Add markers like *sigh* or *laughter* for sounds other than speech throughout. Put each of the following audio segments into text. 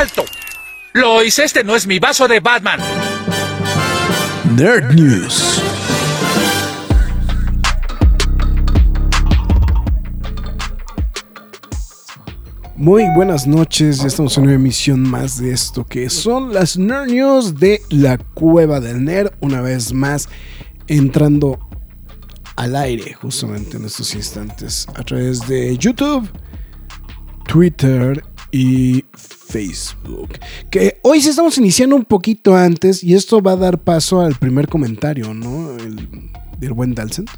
¡Alto! Lois, este no es mi vaso de Batman. Nerd News. Muy buenas noches, ya estamos en una emisión más de esto que son las Nerd News de la Cueva del Nerd, una vez más entrando al aire justamente en estos instantes a través de YouTube, Twitter y Facebook. Que hoy sí estamos iniciando un poquito antes y esto va a dar paso al primer comentario, ¿no? El, del buen Dalcent.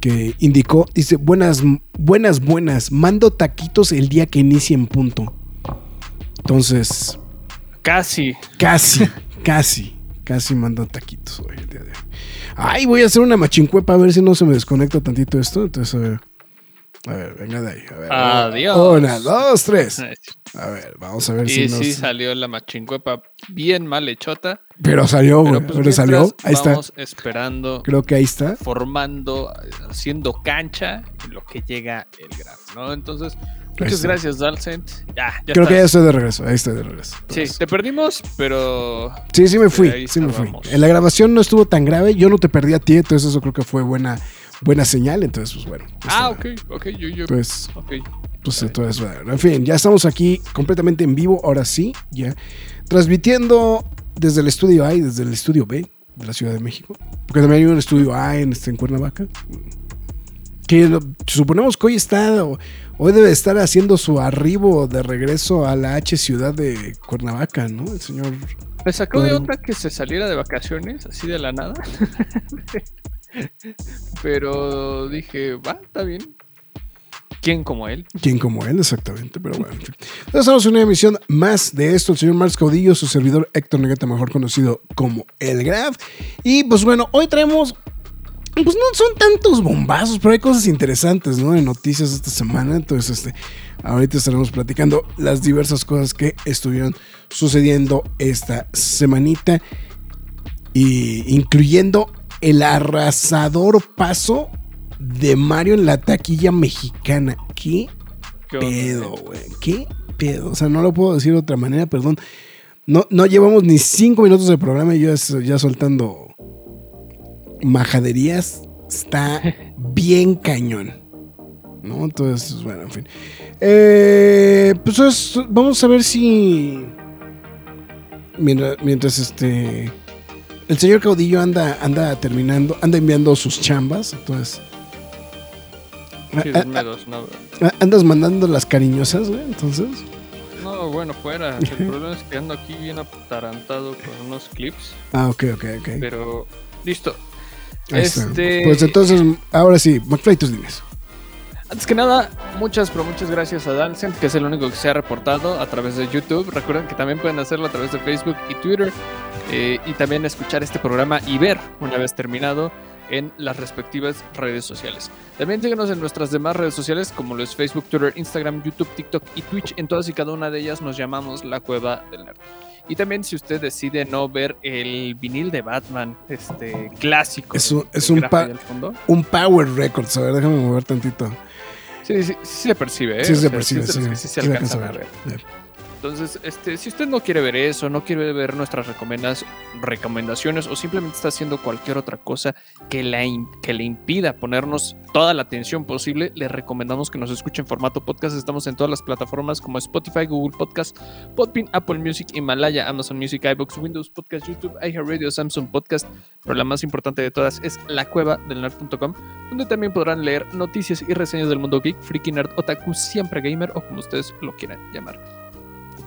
Que indicó, dice, buenas, buenas, buenas, mando taquitos el día que inicie en punto. Entonces... Casi. Casi, casi, casi mando taquitos hoy el día de hoy. Ay, voy a hacer una machincuepa a ver si no se me desconecta tantito esto. Entonces, a ver. A ver, venga de ahí. A ver. Adiós. Una, dos, tres. *laughs* A ver, vamos a ver si Y sí salió la machincuepa bien mal hechota. Pero salió, güey. Pero, pues salió. Ahí está. esperando. Creo que ahí está. Formando, haciendo cancha en lo que llega el graf, ¿no? Entonces, muchas gracias, Dalcent. Ya, ya Creo que ya estoy de regreso. Ahí estoy de regreso. Sí, te perdimos, pero. Sí, sí me fui. Sí me fui. En la grabación no estuvo tan grave. Yo no te perdí a ti, entonces eso creo que fue buena buena señal, entonces pues bueno. Ah, ok, ok, yo, yo. Pues, okay. pues entonces, bueno, en fin, ya estamos aquí completamente en vivo, ahora sí, ya, transmitiendo desde el estudio A y desde el estudio B de la Ciudad de México, porque también hay un estudio A en, este, en Cuernavaca, que lo, suponemos que hoy está, hoy debe estar haciendo su arribo de regreso a la H ciudad de Cuernavaca, ¿no? El señor... Me sacó de onda que se saliera de vacaciones, así de la nada. *laughs* Pero dije, va, está bien. ¿Quién como él? ¿Quién como él? Exactamente, pero bueno. Estamos en una emisión más de esto. El señor Marx Caudillo, su servidor Héctor Negueta, mejor conocido como El Graf. Y pues bueno, hoy traemos pues no son tantos bombazos, pero hay cosas interesantes, ¿no? De noticias esta semana. Entonces, este, ahorita estaremos platicando las diversas cosas que estuvieron sucediendo esta semanita. Y incluyendo el arrasador paso de Mario en la taquilla mexicana. ¿Qué, pedo, güey? ¿Qué pedo? O sea, no lo puedo decir de otra manera, perdón. No, no llevamos ni cinco minutos de programa y yo ya soltando majaderías. Está *laughs* bien cañón. ¿No? Entonces, bueno, en fin. Eh, pues vamos a ver si. Mientras, mientras este el señor Caudillo anda, anda terminando, anda enviando sus chambas, entonces. Sí, no, ¿Andas mandando las cariñosas, güey? Entonces. No, bueno, fuera. El *laughs* problema es que ando aquí bien atarantado con unos clips. Ah, ok, ok, ok. Pero, listo. Este... Pues entonces, ahora sí, McFly, tus dimes. Antes que nada, muchas, pero muchas gracias a Dalsen, que es el único que se ha reportado a través de YouTube. Recuerden que también pueden hacerlo a través de Facebook y Twitter. Eh, y también escuchar este programa y ver, una vez terminado, en las respectivas redes sociales. También síguenos en nuestras demás redes sociales, como lo es Facebook, Twitter, Instagram, YouTube, TikTok y Twitch. En todas y cada una de ellas nos llamamos La Cueva del Nerd. Y también si usted decide no ver el vinil de Batman, este clásico. Es un, es un, un Power Records. A ver, déjame mover tantito. Sí, sí, sí se percibe, ¿eh? Sí, se percibe, sí, sí, se alcanza a ver. Entonces, este, si usted no quiere ver eso, no quiere ver nuestras recomendaciones o simplemente está haciendo cualquier otra cosa que, le impida ponernos toda la atención posible, le recomendamos que nos escuche en formato podcast. Estamos en todas las plataformas como Spotify, Google Podcast, Podbean, Apple Music, Himalaya, Amazon Music, iBox, Windows Podcast, YouTube, iHeartRadio, Samsung Podcast. Pero la más importante de todas es la cueva del nerd.com, donde también podrán leer noticias y reseñas del mundo geek, freaky nerd, otaku, siempre gamer o como ustedes lo quieran llamar.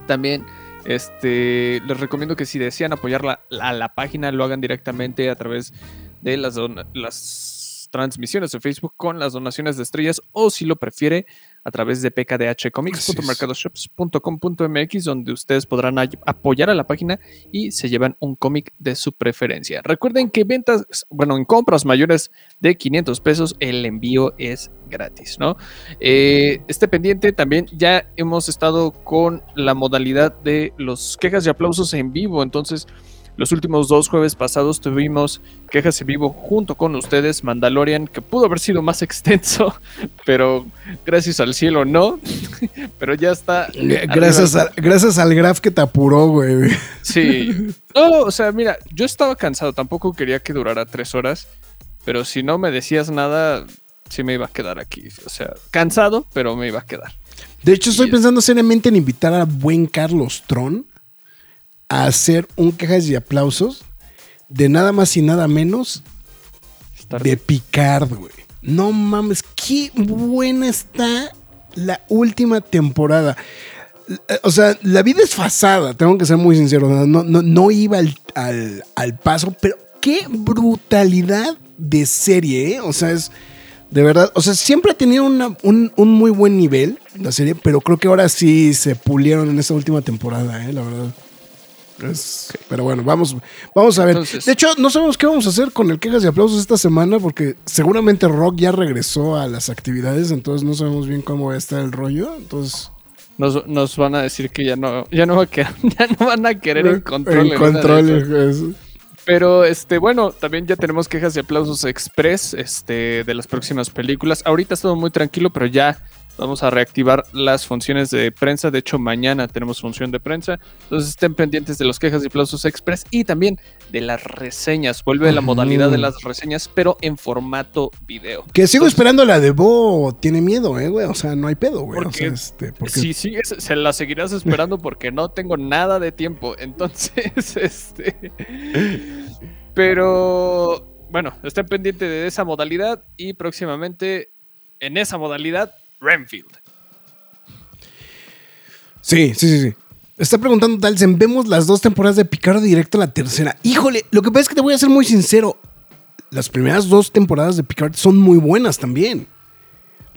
También este, les recomiendo que si desean apoyar la, a la página lo hagan directamente a través de las las transmisiones de Facebook con las donaciones de estrellas o si lo prefiere a través de pkdhcomics.mercadoshops.com.mx donde ustedes podrán apoyar a la página y se llevan un cómic de su preferencia. Recuerden que ventas, bueno, en compras mayores de 500 pesos el envío es gratis, ¿no? Eh, este pendiente también ya hemos estado con la modalidad de los quejas y aplausos en vivo, entonces los últimos dos jueves pasados tuvimos quejas en vivo junto con ustedes, Mandalorian, que pudo haber sido más *laughs* extenso, pero gracias al cielo no. *laughs* pero ya está. Gracias, gracias al graf que te apuró, güey. Sí. *laughs* No, o sea, mira, yo estaba cansado, tampoco quería que durara tres horas, pero si no me decías nada, sí me iba a quedar aquí. O sea, cansado, pero me iba a quedar. De hecho, estoy pensando seriamente en invitar a buen Carlos Tron a hacer un quejas y aplausos de nada más y nada menos de Picard, güey. No mames, qué buena está la última temporada. O sea, la vida es fasada, tengo que ser muy sincero. No, no, iba al, paso, pero qué brutalidad de serie, ¿eh? O sea, es de verdad. O sea, siempre ha tenido un, un, muy buen nivel la serie, pero creo que ahora sí se pulieron en esta última temporada, ¿eh? La verdad. Pero bueno, vamos, vamos a ver. de hecho, no sabemos qué vamos a hacer con el quejas y aplausos esta semana porque seguramente Rock ya regresó a las actividades, entonces no sabemos bien cómo va a estar el rollo. Entonces. Nos, van a decir que ya no, ya no, va a quedar, *laughs* ya no van a querer el control. El control, pero este, bueno, también ya tenemos quejas y aplausos express este, de las próximas películas. Ahorita ha estado muy tranquilo, pero ya Vamos a reactivar las funciones de prensa. De hecho, mañana tenemos función de prensa. Entonces estén pendientes de los quejas y aplausos express y también de las reseñas. Vuelve la modalidad de las reseñas, pero en formato video. Que sigo esperando la de Bo. Tiene miedo, eh, güey. O sea, no hay pedo, güey. Porque, este, Si sigues, se la seguirás esperando *laughs* porque no tengo nada de tiempo. Entonces, *laughs* este. Pero. Bueno, estén pendientes de esa modalidad y próximamente en esa modalidad Renfield. Sí, sí, sí, sí. Está preguntando Dalsen, vemos las dos temporadas de Picard directo a la tercera. Híjole, lo que pasa es que te voy a ser muy sincero. Las primeras dos temporadas de Picard son muy buenas también.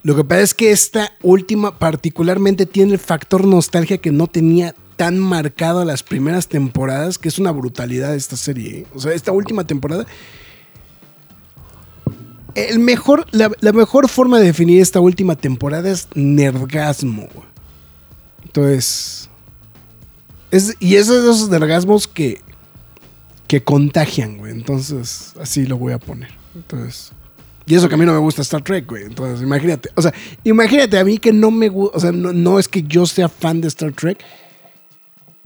Lo que pasa es que esta última particularmente tiene el factor nostalgia que no tenía tan marcado las primeras temporadas, que es una brutalidad esta serie. ¿eh? O sea, esta última temporada el mejor, la, mejor forma de definir esta última temporada es nergasmo. Entonces. Es, y es de esos nergasmos que. que contagian, güey. Entonces, así lo voy a poner. Entonces. Y eso que a mí no me gusta Star Trek, güey. Entonces, imagínate. O sea, imagínate a mí que no me gusta. O sea, no, es que yo sea fan de Star Trek.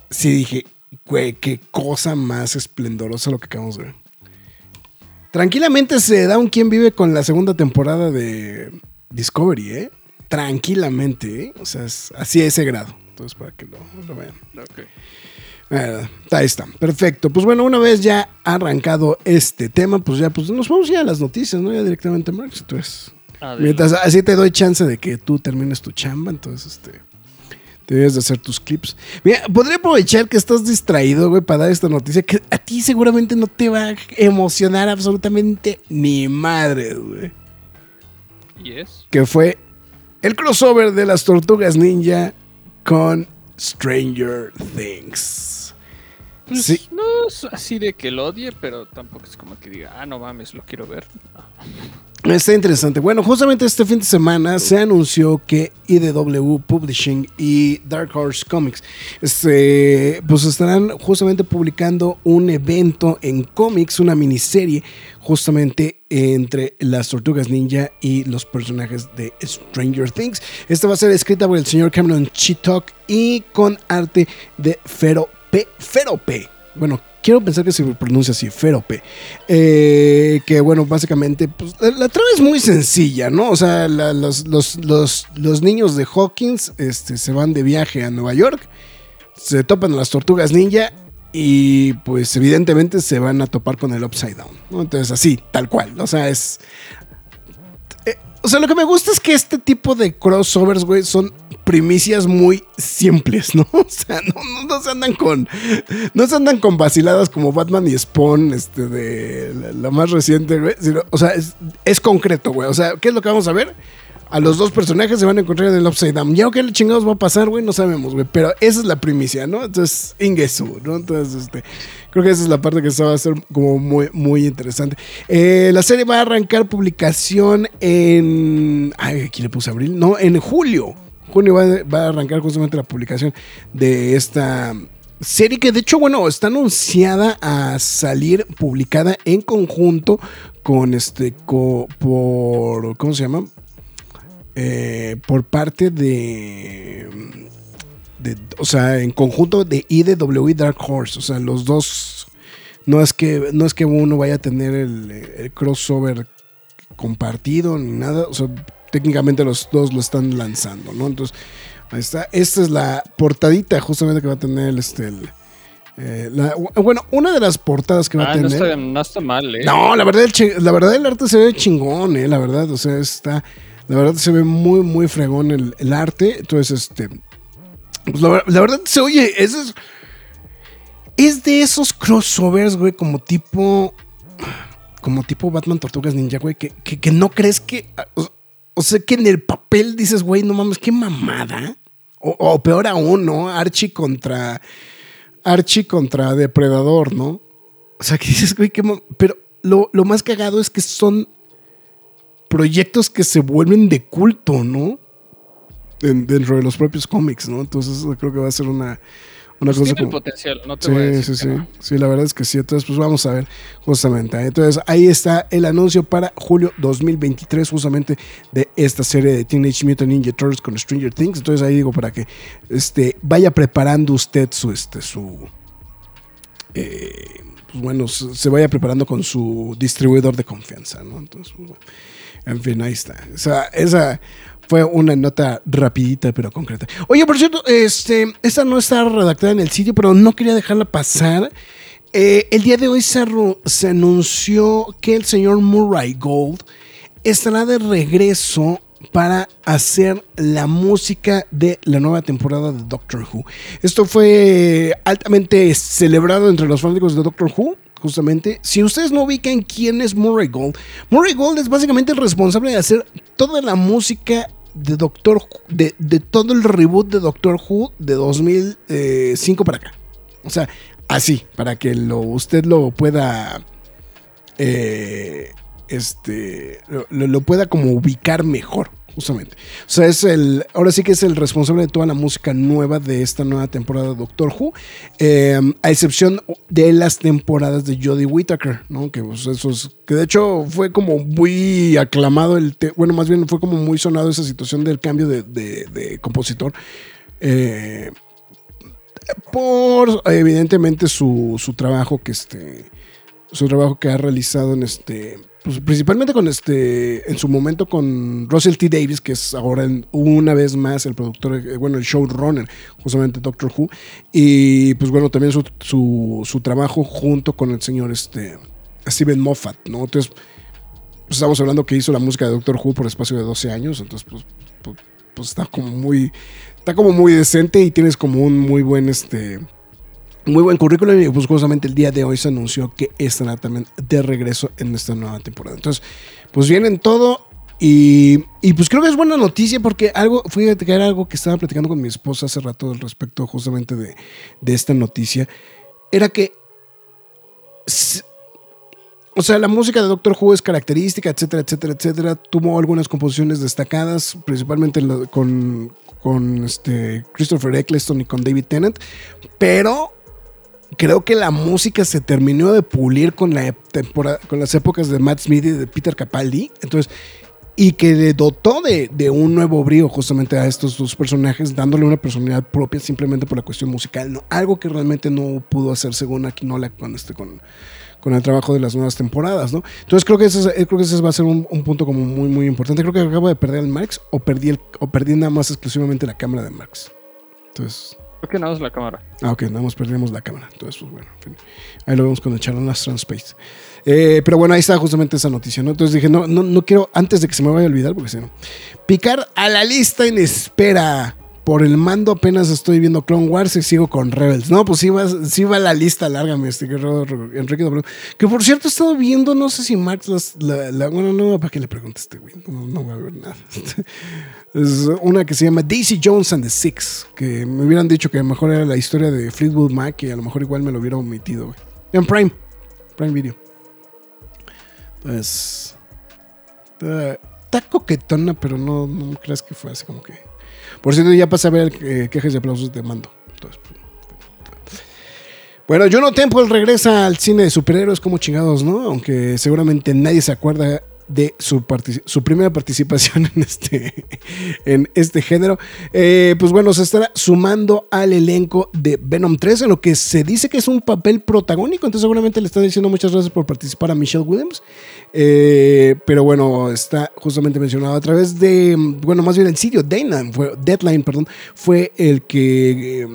Sí dije, güey, qué cosa más esplendorosa lo que acabamos de ver. Tranquilamente se da un quien vive con la segunda temporada de Discovery, ¿eh? Tranquilamente, ¿eh? O sea, es así a ese grado. Entonces, para que lo, vean. Ok. ahí está, perfecto. Pues bueno, una vez ya arrancado este tema, pues ya pues nos vamos ya a las noticias, ¿no? Ya directamente, Marx. Entonces, mientras así te doy chance de que tú termines tu chamba, entonces, este, Debes de hacer tus clips. Mira, podría aprovechar que estás distraído, güey, para dar esta noticia que a ti seguramente no te va a emocionar absolutamente ni madre, güey. ¿Y es? Que fue el crossover de las tortugas ninja con Stranger Things. Pues, sí. No es así de que lo odie, pero tampoco es como que diga, ah, no mames, lo quiero ver. Está interesante. Bueno, justamente este fin de semana se anunció que IDW Publishing y Dark Horse Comics este, pues estarán justamente publicando un evento en cómics, una miniserie justamente entre las tortugas ninja y los personajes de Stranger Things. Esta va a ser escrita por el señor Cameron Chitok y con arte de Fero P. Fero P. Bueno, quiero pensar que se pronuncia así, Ferope. Eh, que bueno, básicamente, pues, la, trama es muy sencilla, ¿no? O sea, los, los, niños de Hawkins este, se van de viaje a Nueva York, se topan a las tortugas ninja y pues evidentemente se van a topar con el Upside Down, ¿no? Entonces así, tal cual, o sea, es... O sea, lo que me gusta es que este tipo de crossovers, güey, son primicias muy simples, ¿no? *laughs* O sea, no, no, se andan con. No se andan con vaciladas como Batman y Spawn, este, de la, más reciente, güey. o sea, es, es concreto, güey. O sea, ¿qué es lo que vamos a ver? A los dos personajes se van a encontrar en el Upside Down. Ya qué chingados va a pasar, güey, no sabemos, güey. Pero esa es la primicia, ¿no? Entonces, Ingesu, ¿no? Entonces, este, creo que esa es la parte que se va a hacer como muy, muy interesante. Eh, la serie va a arrancar publicación en. Ay, aquí le puse abril. No, en julio. Junio va, va a arrancar justamente la publicación de esta serie que de hecho, bueno, está anunciada a salir publicada en conjunto con este, por, ¿cómo se llama? Eh, por parte de, O sea, en conjunto de IDW y Dark Horse. O sea, los dos. No es que, no es que uno vaya a tener el, crossover compartido ni nada. O sea, técnicamente los dos lo están lanzando, ¿no? Entonces, ahí está. Esta es la portadita justamente que va a tener este. Eh, bueno, una de las portadas que va a tener. No está, no está mal, ¿eh? No, la verdad, el, la verdad, el arte se ve chingón, ¿eh? La verdad, o sea, está. La verdad se ve muy, muy fregón el, arte. Entonces, este. Pues la, verdad se oye, es, es de esos crossovers, güey, como tipo. Como tipo Batman Tortugas Ninja, güey, que, que, no crees que. O, sea, que en el papel dices, güey, no mames, qué mamada. O, peor aún, ¿no? Archie contra. Archie contra Depredador, ¿no? O sea, que dices, güey, qué Pero lo, lo más cagado es que son proyectos que se vuelven de culto, ¿no? dentro de los propios cómics, ¿no? Entonces creo que va a ser una, una pues cosa potencial, no te sí, voy a decir sí, sí. Sí, la verdad es que sí. Entonces, pues vamos a ver justamente. Entonces, ahí está el anuncio para julio 2023, justamente de esta serie de Teenage Mutant Ninja Turtles con Stranger Things. Entonces, ahí digo para que este, vaya preparando usted su, este, su, eh, pues bueno, se vaya preparando con su distribuidor de confianza, ¿no? Entonces, pues, bueno. En fin, ahí está. esa fue una nota rapidita pero concreta. Oye, por cierto, este, esta no está redactada en el sitio, pero no quería dejarla pasar. Eh, el día de hoy se, se, anunció que el señor Murray Gold estará de regreso para hacer la música de la nueva temporada de Doctor Who. Esto fue altamente celebrado entre los fanáticos de Doctor Who justamente. Si ustedes no ubican quién es Murray Gold, Murray Gold es básicamente el responsable de hacer toda la música de Doctor de, todo el reboot de Doctor Who de 2005 para acá. O sea, así, para que lo, usted lo pueda. Eh, este. lo pueda como ubicar mejor justamente. O sea, es el, ahora sí que es el responsable de toda la música nueva de esta nueva temporada Doctor Who, eh, a excepción de las temporadas de Jodie Whittaker, ¿no? Que, pues, que de hecho fue como muy aclamado, el bueno, más bien fue como muy sonado esa situación del cambio de, compositor. Eh, por evidentemente su trabajo que este su trabajo que ha realizado en este pues, principalmente con este, en su momento con Russell T. Davis, que es ahora una vez más el productor, eh, bueno, el showrunner, justamente Doctor Who, y pues bueno, también su, su, trabajo junto con el señor este, Steven Moffat, ¿no? Entonces, pues estamos hablando que hizo la música de Doctor Who por espacio de 12 años, entonces pues, pues, pues está como muy, está como muy decente y tienes como un muy buen, este, muy buen currículum y pues justamente el día de hoy se anunció que estará también de regreso en esta nueva temporada. Entonces, pues vienen todo y, pues creo que es buena noticia porque algo, fíjate que era algo que estaba platicando con mi esposa hace rato al respecto justamente de, esta noticia, era que... O sea, la música de Doctor Who es característica, etcétera, etcétera, etcétera. Tuvo algunas composiciones destacadas, principalmente con, con este Christopher Eccleston y con David Tennant, pero creo que la música se terminó de pulir con la temporada, con las épocas de Matt Smith y de Peter Capaldi. Entonces, y que le dotó de, un nuevo brío justamente a estos dos personajes, dándole una personalidad propia simplemente por la cuestión musical, ¿no? algo que realmente no pudo hacer según Aquinola con este con, el trabajo de las nuevas temporadas, ¿no? Entonces creo que ese, creo que ese va a ser un, punto como muy muy importante. Creo que acabo de perder el Marx o perdí el, o perdí nada más exclusivamente la cámara de Marx. Entonces Creo que nada más la cámara. Ah, ok, nada más perdimos la cámara. Entonces, pues bueno, en fin. ahí lo vemos con el Charlon Astral Space. Eh, pero bueno, ahí está justamente esa noticia, ¿no? Entonces dije, no, no, no quiero, antes de que se me vaya a olvidar, porque si no. Picar a la lista en espera. Por el mando apenas estoy viendo Clone Wars y sigo con Rebels. No, pues sí va, sí va la lista larga, mi estimado Enrique W. Que por cierto he estado viendo, no sé si Max la, la- bueno, no, ¿para qué le preguntas a este güey? No, va a ver nada. *laughs* Es una que se llama Daisy Jones and the Six, que me hubieran dicho que a lo mejor era la historia de Fleetwood Mac y a lo mejor igual me lo hubiera omitido, güey. En Prime, Prime Video. Entonces, está, está coquetona, pero no, no creas que fue así como que... Por cierto, ya pasé a ver eh, quejas y aplausos de mando. Entonces, pues, bueno, Juno Temple regresa al cine de superhéroes como chingados, ¿no? Aunque seguramente nadie se acuerda de su, su primera participación *laughs* en este, en este género. Eh, pues bueno, se estará sumando al elenco de Venom 3, en lo que se dice que es un papel protagónico. Entonces, seguramente le están diciendo muchas gracias por participar a Michelle Williams. Eh, pero bueno, está justamente mencionado a través de, bueno, más bien el sitio Deadline, fue, Deadline, perdón, fue el que eh,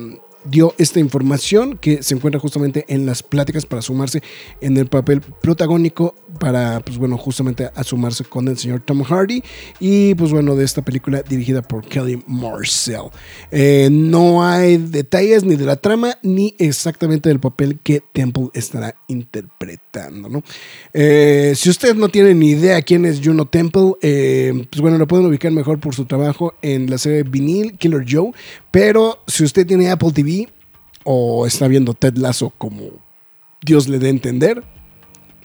dio esta información que se encuentra justamente en las pláticas para sumarse en el papel protagónico para, pues bueno, justamente a sumarse con el señor Tom Hardy y pues bueno, de esta película dirigida por Kelly Marcel. Eh, no hay detalles ni de la trama ni exactamente del papel que Temple estará interpretando, Eh, si usted no tiene ni idea quién es Juno Temple, eh, pues bueno, lo pueden ubicar mejor por su trabajo en la serie Vinil Killer Joe, pero si usted tiene Apple TV o está viendo Ted Lasso como Dios le dé a entender,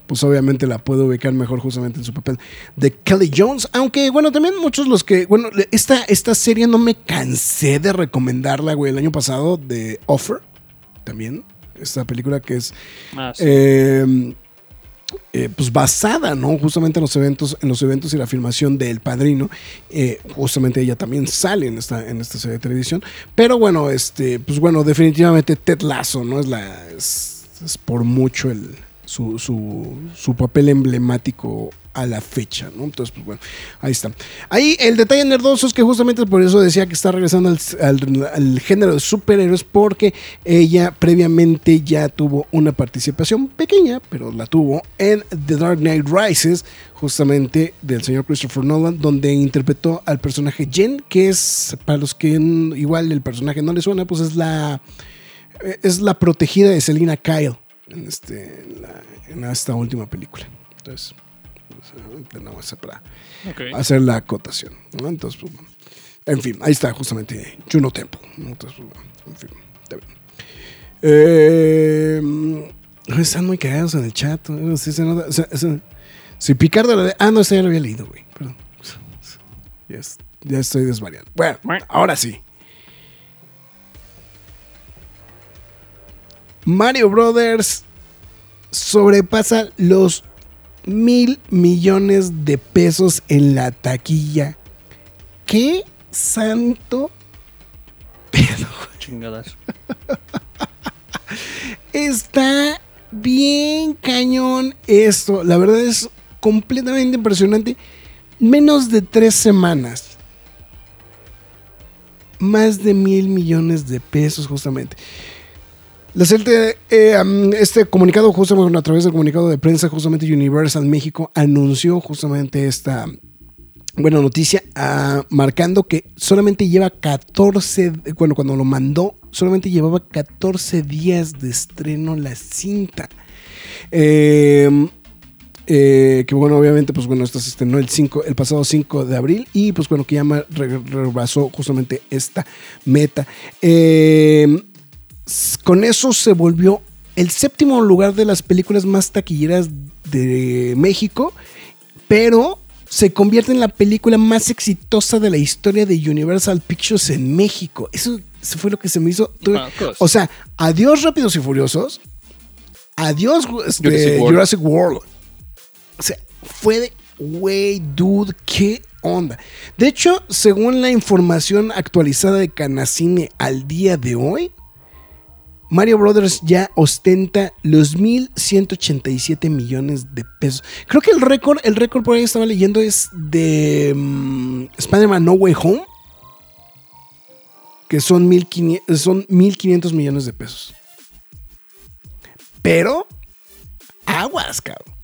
pues obviamente la puedo ubicar mejor justamente en su papel de Kelly Jones. Aunque, bueno, también muchos los que. Bueno, esta, esta serie no me cansé de recomendarla, güey, el año pasado de Offer. También. Esta película que es. Ah, sí. eh, eh, pues basada, ¿no? Justamente en los eventos, en los eventos y la filmación de El Padrino. Eh, justamente ella también sale en esta, en esta serie de televisión. Pero bueno, este, pues bueno, definitivamente Ted Lasso, ¿no? Es la. Es, es por mucho el. Su, su, su papel emblemático a la fecha, ¿no? Entonces, pues bueno, ahí está. Ahí el detalle nerdoso es que justamente por eso decía que está regresando al, género de superhéroes, porque ella previamente ya tuvo una participación pequeña, pero la tuvo en The Dark Knight Rises, justamente del señor Christopher Nolan, donde interpretó al personaje Jen, que es, para los que igual el personaje no le suena, pues es la, eh, es la protegida de Selina Kyle en, este, esta última película. Entonces, nada más para hacer la acotación. ¿no? Entonces, pues, bueno. en fin, ahí está justamente Juno Temple. ¿no? Entonces, pues, bueno, en fin, está bien. Eh, están muy cagados en el chat. ¿no? Sí se nota- sea, si Picardo Ah, no, ese ya lo había leído, güey. Perdón. Ya estoy desvariando. Bueno, ahora sí. Mario Brothers sobrepasa los mil millones de pesos en la taquilla. ¿Qué santo pedo? Chingadas. Está bien cañón esto. La verdad es completamente impresionante. Menos de tres semanas. Más de mil millones de pesos justamente. La serie, eh, este comunicado, justamente a través del comunicado de prensa, justamente Universal México anunció justamente esta buena noticia, ah, marcando que solamente lleva 14, bueno, cuando lo mandó, solamente llevaba 14 días de estreno la cinta. Eh, eh, que bueno, obviamente, pues bueno, esto se estrenó el, 5, el pasado 5 de abril y pues bueno, que ya rebasó justamente esta meta. Eh, con eso se volvió el séptimo lugar de las películas más taquilleras de México, pero se convierte en la película más exitosa de la historia de Universal Pictures en México. Eso, fue lo que se me hizo. Ah, pues. O sea, adiós Rápidos y Furiosos. Adiós este, Jurassic Jurassic, World. World. O sea, fue de, güey, dude, qué onda. De hecho, según la información actualizada de Canacine al día de hoy, Mario Brothers ya ostenta los 1.187 millones de pesos. Creo que el récord, el récord por ahí estaba leyendo es de mm, Spider-Man No Way Home. que son 1.500 son 1.500 millones de pesos. Pero, aguas, cabrón.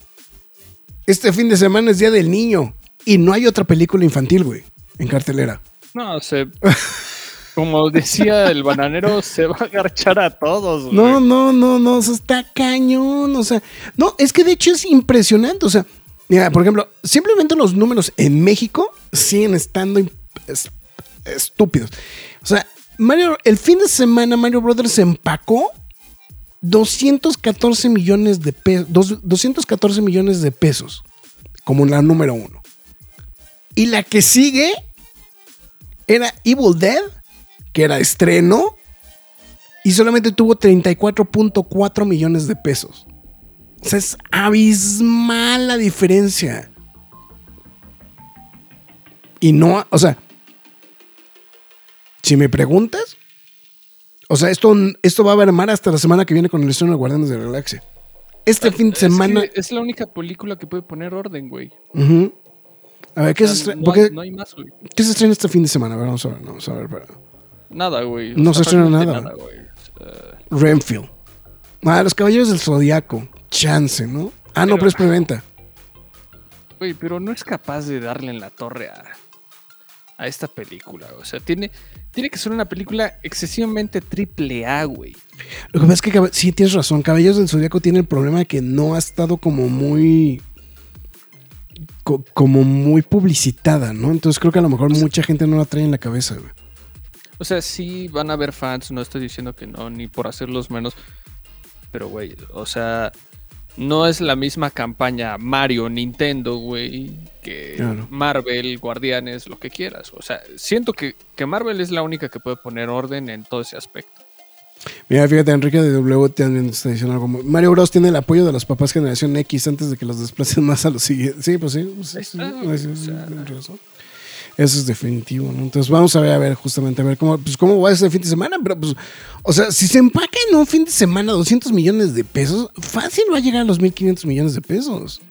Este fin de semana es Día del Niño y no hay otra película infantil, güey, en cartelera. No, se. *laughs* Como decía el bananero, se va a agarchar a todos. güey. No, no, no, no, o sea, está cañón, o sea, no, es que de hecho es impresionante, o sea, mira, por ejemplo, simplemente los números en México siguen estando estúpidos. O sea, Mario, el fin de semana Mario Brothers empacó 214 millones de pesos, 214 millones de pesos, como la número uno. Y la que sigue era Evil Dead, que era estreno, y solamente tuvo 34.4 millones de pesos. O sea, es abismal la diferencia. Y no, o sea, si me preguntas, o sea, esto, esto va a mermar hasta la semana que viene con el estreno de Guardianes de la Galaxia. Este fin de semana. Es, la única película que puede poner orden, güey. Ujú. A ver, ¿qué, O se sea, estre- no, no hay más, güey. qué se estrena este fin de semana? A ver, vamos a ver, vamos a ver. para- Nada, güey. No se estrena nada. güey. O sea, Renfield. Ah, los Caballeros del Zodiaco. Chance, ¿no? Ah, no, Pero- es preventa. Güey, pero no es capaz de darle en la torre a, a esta película. O sea, tiene, tiene que ser una película excesivamente triple A, güey. Lo que pasa es que sí tienes razón. Caballeros del Zodiaco tiene el problema de que no ha estado como muy. co- como muy publicitada, ¿no? Entonces creo que a lo mejor mucha gente no la trae en la cabeza, güey. O sea, sí van a haber fans, no estoy diciendo que no, ni por hacerlos menos. Pero, güey, o sea, no es la misma campaña Mario, Nintendo, güey, que Claro. Marvel, Guardianes, lo que quieras. O sea, siento que, que Marvel es la única que puede poner orden en todo ese aspecto. Mira, fíjate, Enrique de W también está diciendo algo. Mario Bros. tiene el apoyo de los papás generación X antes de que los desplacen *laughs* más a los siguientes. Sí, pues sí. pues sí, sí, sí, sí, Eso es definitivo, ¿no? Entonces vamos a ver, a ver, justamente, a ver cómo, pues, cómo va ese fin de semana. Pero, pues, o sea, si se empaca en un fin de semana 200 millones de pesos, fácil va a llegar a los 1.500 millones de pesos.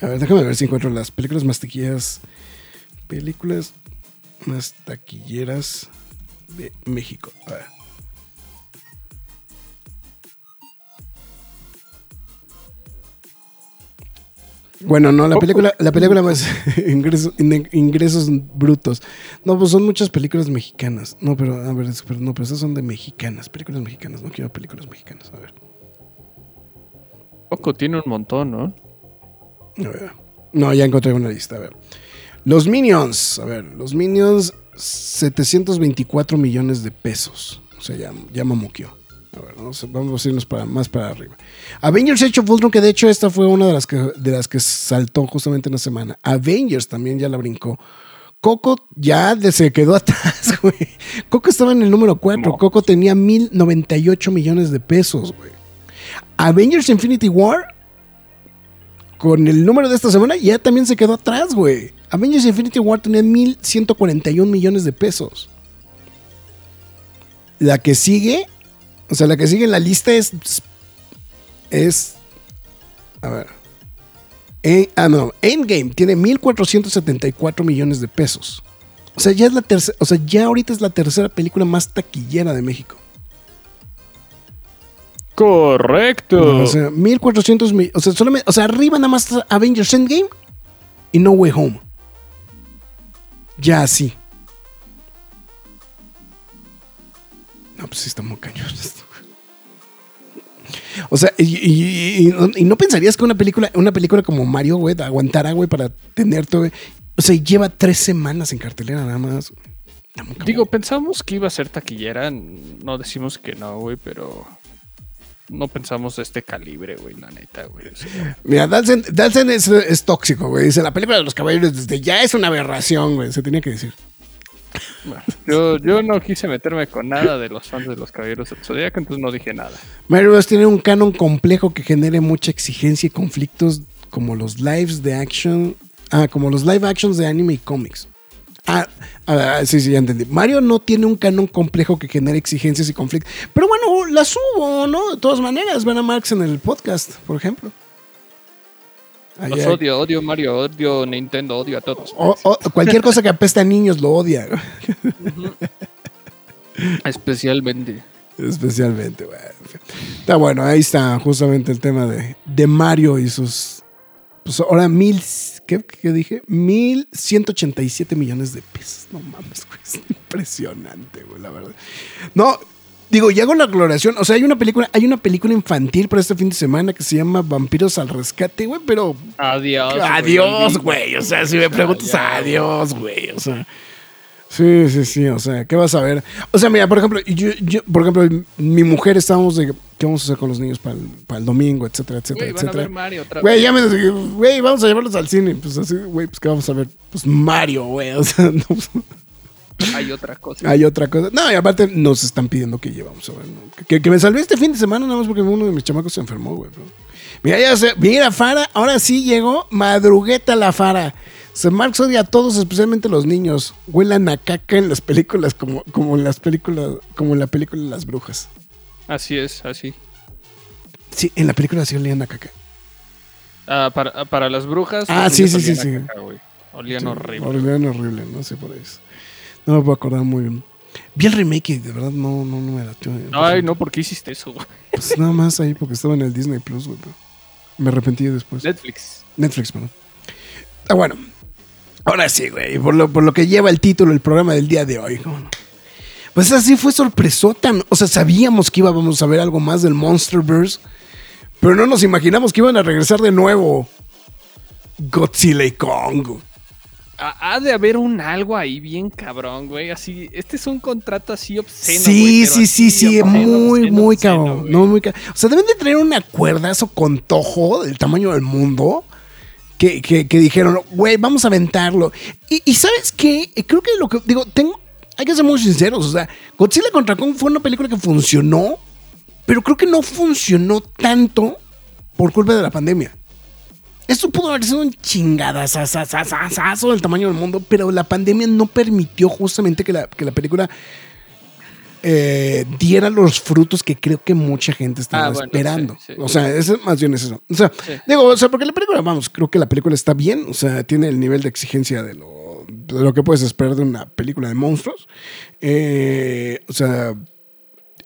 A ver, déjame ver si encuentro las películas más taquilleras. Películas más taquilleras de México. A ver. Bueno, no, la película, la película más *laughs* ingresos, in- ingresos brutos. No, pues son muchas películas mexicanas. No, pero a ver, pero no, pero esas son de mexicanas, películas mexicanas. No quiero películas mexicanas. A ver. Poco tiene un montón, ¿no? A ver. No, ya encontré una lista. A ver. Los Minions. A ver, los Minions, 724 millones de pesos. O sea, ya, ya mamuqueó. A ver, vamos, a- vamos a irnos para, más para arriba. Avengers Age of Ultron, que de hecho esta fue una de las que, de las que saltó justamente en la semana. Avengers también ya la brincó. Coco ya se quedó *laughs* atrás, güey. Coco estaba en el número 4. No. Coco tenía 1098 millones de pesos, güey. Avengers Infinity War con el número de esta semana ya también se quedó atrás, güey. Avengers Infinity War tenía 1141 millones de pesos. La que sigue, o sea, la que sigue en la lista es. Es. A ver. En- ah, no. Endgame tiene 1474 millones de pesos. O sea, ya es la tercera. O sea, ya ahorita es la tercera película más taquillera de México. Correcto. O sea, 1400 mil. O sea, solamente, o sea, arriba nada más Avengers Endgame y No Way Home. Ya así. No, pues sí está muy cañón esto. O sea, y, y- y- y no pensarías que una película, una película como Mario, güey, aguantara, güey, para tener todo. O sea, lleva tres semanas en cartelera nada más. Digo, pensamos que iba a ser taquillera. No decimos que no, güey, pero no pensamos de este calibre, güey, la neta, güey. O sea, Mira, Dalsen, Dalsen es, es tóxico, güey. Dice, la película de los caballeros desde ya es una aberración, güey. Se tenía que decir. *laughs* yo, yo no quise meterme con nada de los fans de los Caballeros del entonces no dije nada. Mario Bros. tiene un canon complejo que genere mucha exigencia y conflictos como los lives de action. Ah, como los live actions de anime y cómics. Ah, ah, sí, sí, ya entendí. Mario no tiene un canon complejo que genere exigencias y conflictos. Pero bueno, las subo, ¿no? De todas maneras, ven a Marx en el podcast, por ejemplo. Los odio, odio Mario, odio Nintendo, odio a todos. o- o- cualquier cosa que apeste a niños lo odia. Especialmente. Especialmente, güey. Está bueno, ahí está justamente el tema de, de Mario y sus. Pues ahora mil. ¿qué, ¿Qué dije? Mil ciento ochenta y siete millones de pesos. No mames, güey. Es impresionante, güey, la verdad. No, digo, ya con la aclaración. O sea, hay una película, hay una película infantil para este fin de semana que se llama Vampiros al Rescate, güey, pero. Adiós. Adiós, güey. O sea, si me preguntas, adiós, güey. O sea. Sí, sí, sí. O sea, ¿qué vas a ver? O sea, mira, por ejemplo, yo, yo por ejemplo, mi mujer estábamos de qué vamos a hacer con los niños para el, para el domingo, etcétera, etcétera, Güey, van a etcétera. ver Mario otra Güey, ya me güey, vamos a llevarlos al cine. Pues así, güey, pues qué vamos a ver. Pues Mario, güey. O sea, *laughs* no, Hay otra cosa. hay otra cosa. No, y aparte nos están pidiendo que llevamos a ver. ¿no? Que, que me salvé este fin de semana nada más porque uno de mis chamacos se enfermó, güey. Mira, ya sé, mira, Fara, ahora sí llegó madrugueta la Fara. Se Marx odia a todos, especialmente los niños. Huelan a caca en las películas, como, como en las películas, como en la película de las brujas. Así es, así. Sí, en la película sí olían a caca. Ah, para, para las brujas. Ah, sí, sí, sí, sí. caca. Olían Sí, horrible. Olían horrible, no sé por eso. No me puedo acordar muy bien. Vi el remake y de verdad no, no, no me latió. Ay, no, ¿por qué hiciste eso, güey? Pues nada más ahí porque estaba en el Disney Plus, güey. pero Me arrepentí después. Netflix. Netflix, perdón. Ah, bueno. Ahora sí, güey. Por lo, por lo que lleva el título el programa del día de hoy. ¿cómo no? Pues así fue sorpresota. O sea, sabíamos que íbamos a ver algo más del Monsterverse. Pero no nos imaginamos que iban a regresar de nuevo Godzilla y Kong. Ha, de haber un algo ahí bien cabrón, güey. Así, este es un contrato así obsceno. sí, güey, sí, sí, sí, obsceno, muy, obsceno, muy obsceno, cabrón. güey. No, muy ca- O sea, deben de traer un acuerdazo con Tojo del tamaño del mundo. Que, que- que dijeron, güey, vamos a aventarlo. Y, y ¿sabes qué? Eh, Creo que lo que. Digo, tengo. Hay que ser muy sinceros. O sea, Godzilla contra Kong fue una película que funcionó. Pero creo que no funcionó tanto por culpa de la pandemia. Esto pudo haber sido un chingadazazazazazo del tamaño del mundo, pero la pandemia no permitió justamente que la, que la película eh, diera los frutos que creo que mucha gente estaba Ah, bueno, esperando. sí, sí. O sea, eso, más bien es eso. O sea, Sí. digo, o sea, porque la película, vamos, creo que la película está bien, o sea, tiene el nivel de exigencia de lo, de lo que puedes esperar de una película de monstruos. Eh, o sea,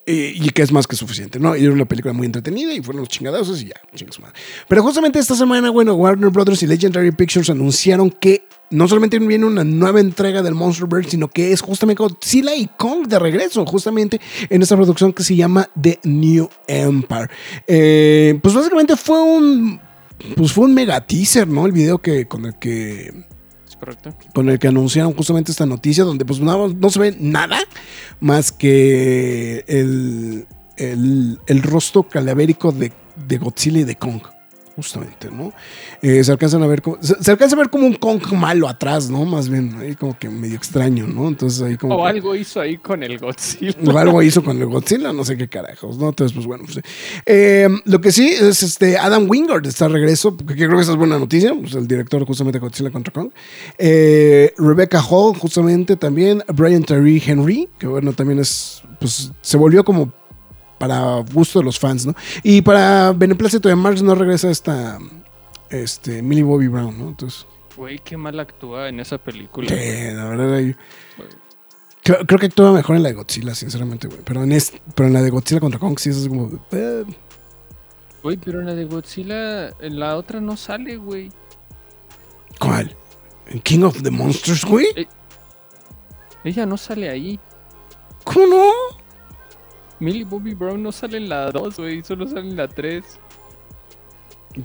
y, y que es más que suficiente, ¿no? Y era una película muy entretenida y fueron los chingadazos y ya, chingas madre. Pero justamente esta semana, bueno, Warner Brothers y Legendary Pictures anunciaron que no solamente viene una nueva entrega del Monsterverse, sino que es justamente Godzilla y Kong de regreso, justamente en esta producción que se llama The New Empire. Eh, pues básicamente fue un. Pues fue un mega teaser, ¿no? El video que con el que ¿Es correcto? con el que anunciaron justamente esta noticia, donde pues no, no se ve nada más que el, el, el rostro calavérico de, de Godzilla y de Kong. Justamente, ¿no? Eh, se alcanzan a ver como, se, se alcanza a ver como un Kong malo atrás, ¿no? Más bien, ahí como que medio extraño, ¿no? Entonces ahí como. O que- algo hizo ahí con el Godzilla. o algo hizo con el Godzilla, no sé qué carajos, ¿no? Entonces, pues bueno. pues, eh, lo que sí es este Adam Wingard está de regreso, porque creo que esa es buena noticia, pues el director justamente de Godzilla contra Kong. Eh, Rebecca Hall, justamente también. Brian Terry Henry, que bueno, también es, pues se volvió como para gusto de los fans, ¿no? Y para beneplácito de Marx no regresa esta, este, Millie Bobby Brown, ¿no? Entonces, Güey, qué mal actúa en esa película. güey. la verdad, ahí- Creo, creo que actúa mejor en la de Godzilla, sinceramente, güey. Pero en, es- pero en la de Godzilla contra Kong sí es como. eh, Güey, pero en la de Godzilla, en la otra no sale, güey. ¿Cuál? ¿En King of the Monsters, güey? Ella no sale ahí. ¿Cómo no? Millie Bobby Brown no sale en la 2, güey. Solo sale en la 3.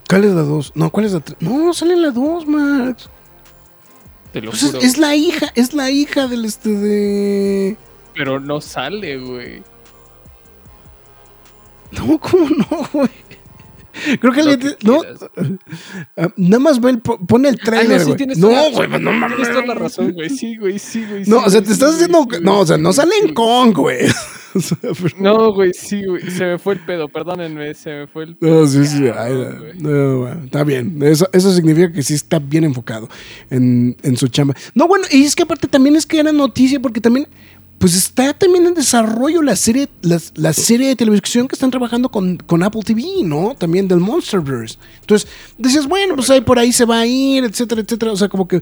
¿Cuál es la 2? No, ¿cuál es la 3? No, sale en la 2, Max. Te lo Pues es, juro. es la hija, es la hija del este de. Pero no sale, güey. No, ¿cómo no, güey? Creo que que No, ah, nada más ve el, po- pone el Ah, trailer, no, sí güey. no, güey, razón, no mames. Tienes toda la razón, güey. Sí, güey, sí, güey. No, sí, o sea, te sí, estás güey, No, o sea, no sale en güey. Kong, güey. *laughs* No, güey, sí, güey. Se me fue el pedo, perdónenme, se me fue el No, sí, sí. Ay, no, bueno, está bien. Eso, eso significa que sí está bien enfocado en, en su chamba. No, bueno, y es que aparte también es que era noticia porque también, pues está también en desarrollo la serie, la, la serie de televisión que están trabajando con, con Apple TV, ¿no? También del Monsterverse. Entonces, decías, bueno, pues ahí por ahí se va a ir, etcétera, etcétera. O sea, como que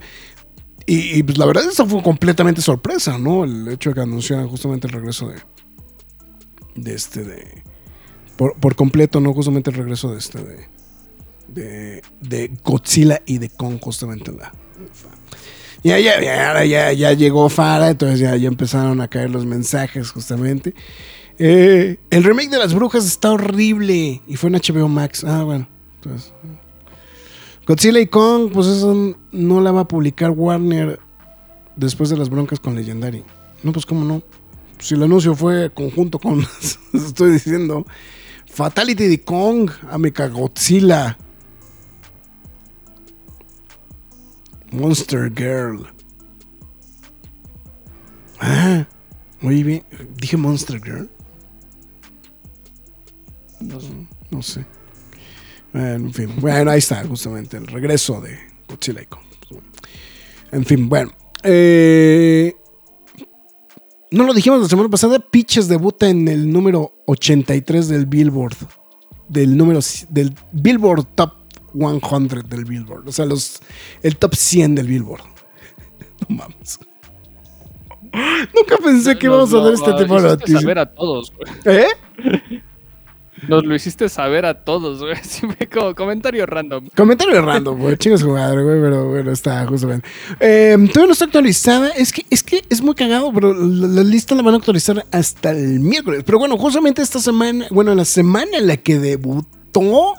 Y, pues la verdad, eso fue completamente sorpresa, ¿no? El hecho de que anunciaran justamente el regreso de. De este, de. Por, completo, ¿no? Justamente el regreso de este, de. De, de Godzilla y de Kong, justamente la. Ya, ya, ya, ya, ya llegó Fara, entonces ya, ya empezaron a caer los mensajes, justamente. Eh, el remake de las brujas está horrible y fue en HBO Max. Ah, bueno. Entonces, Godzilla y Kong, pues eso no la va a publicar Warner después de las broncas con Legendary. No, pues cómo no. Si el anuncio fue conjunto con, *laughs* estoy diciendo, Fatality de Kong, Amica Godzilla. Monster Girl. Ah, muy bien. Dije Monster Girl. No, sé. En fin. Bueno, ahí está, justamente, el regreso de Godzilla. En fin, bueno. Eh, no lo dijimos la semana pasada. Pitches debuta en el número 83 del Billboard. Del número del Billboard Top 100 del Billboard. O sea, los, el top 100 del Billboard. *laughs* No mames. Nunca pensé que íbamos a ver este tipo de noticias. saber a todos, ¿Eh? Nos lo hiciste saber a todos, güey. *laughs* como comentario random. Comentario random, güey. *laughs* Chingas su madre, güey. Pero bueno, está justamente. Eh, todavía no está actualizada. Es que, es que es muy cagado, pero la, lista la van a actualizar hasta el miércoles. Pero bueno, justamente esta semana, bueno, la semana en la que debutó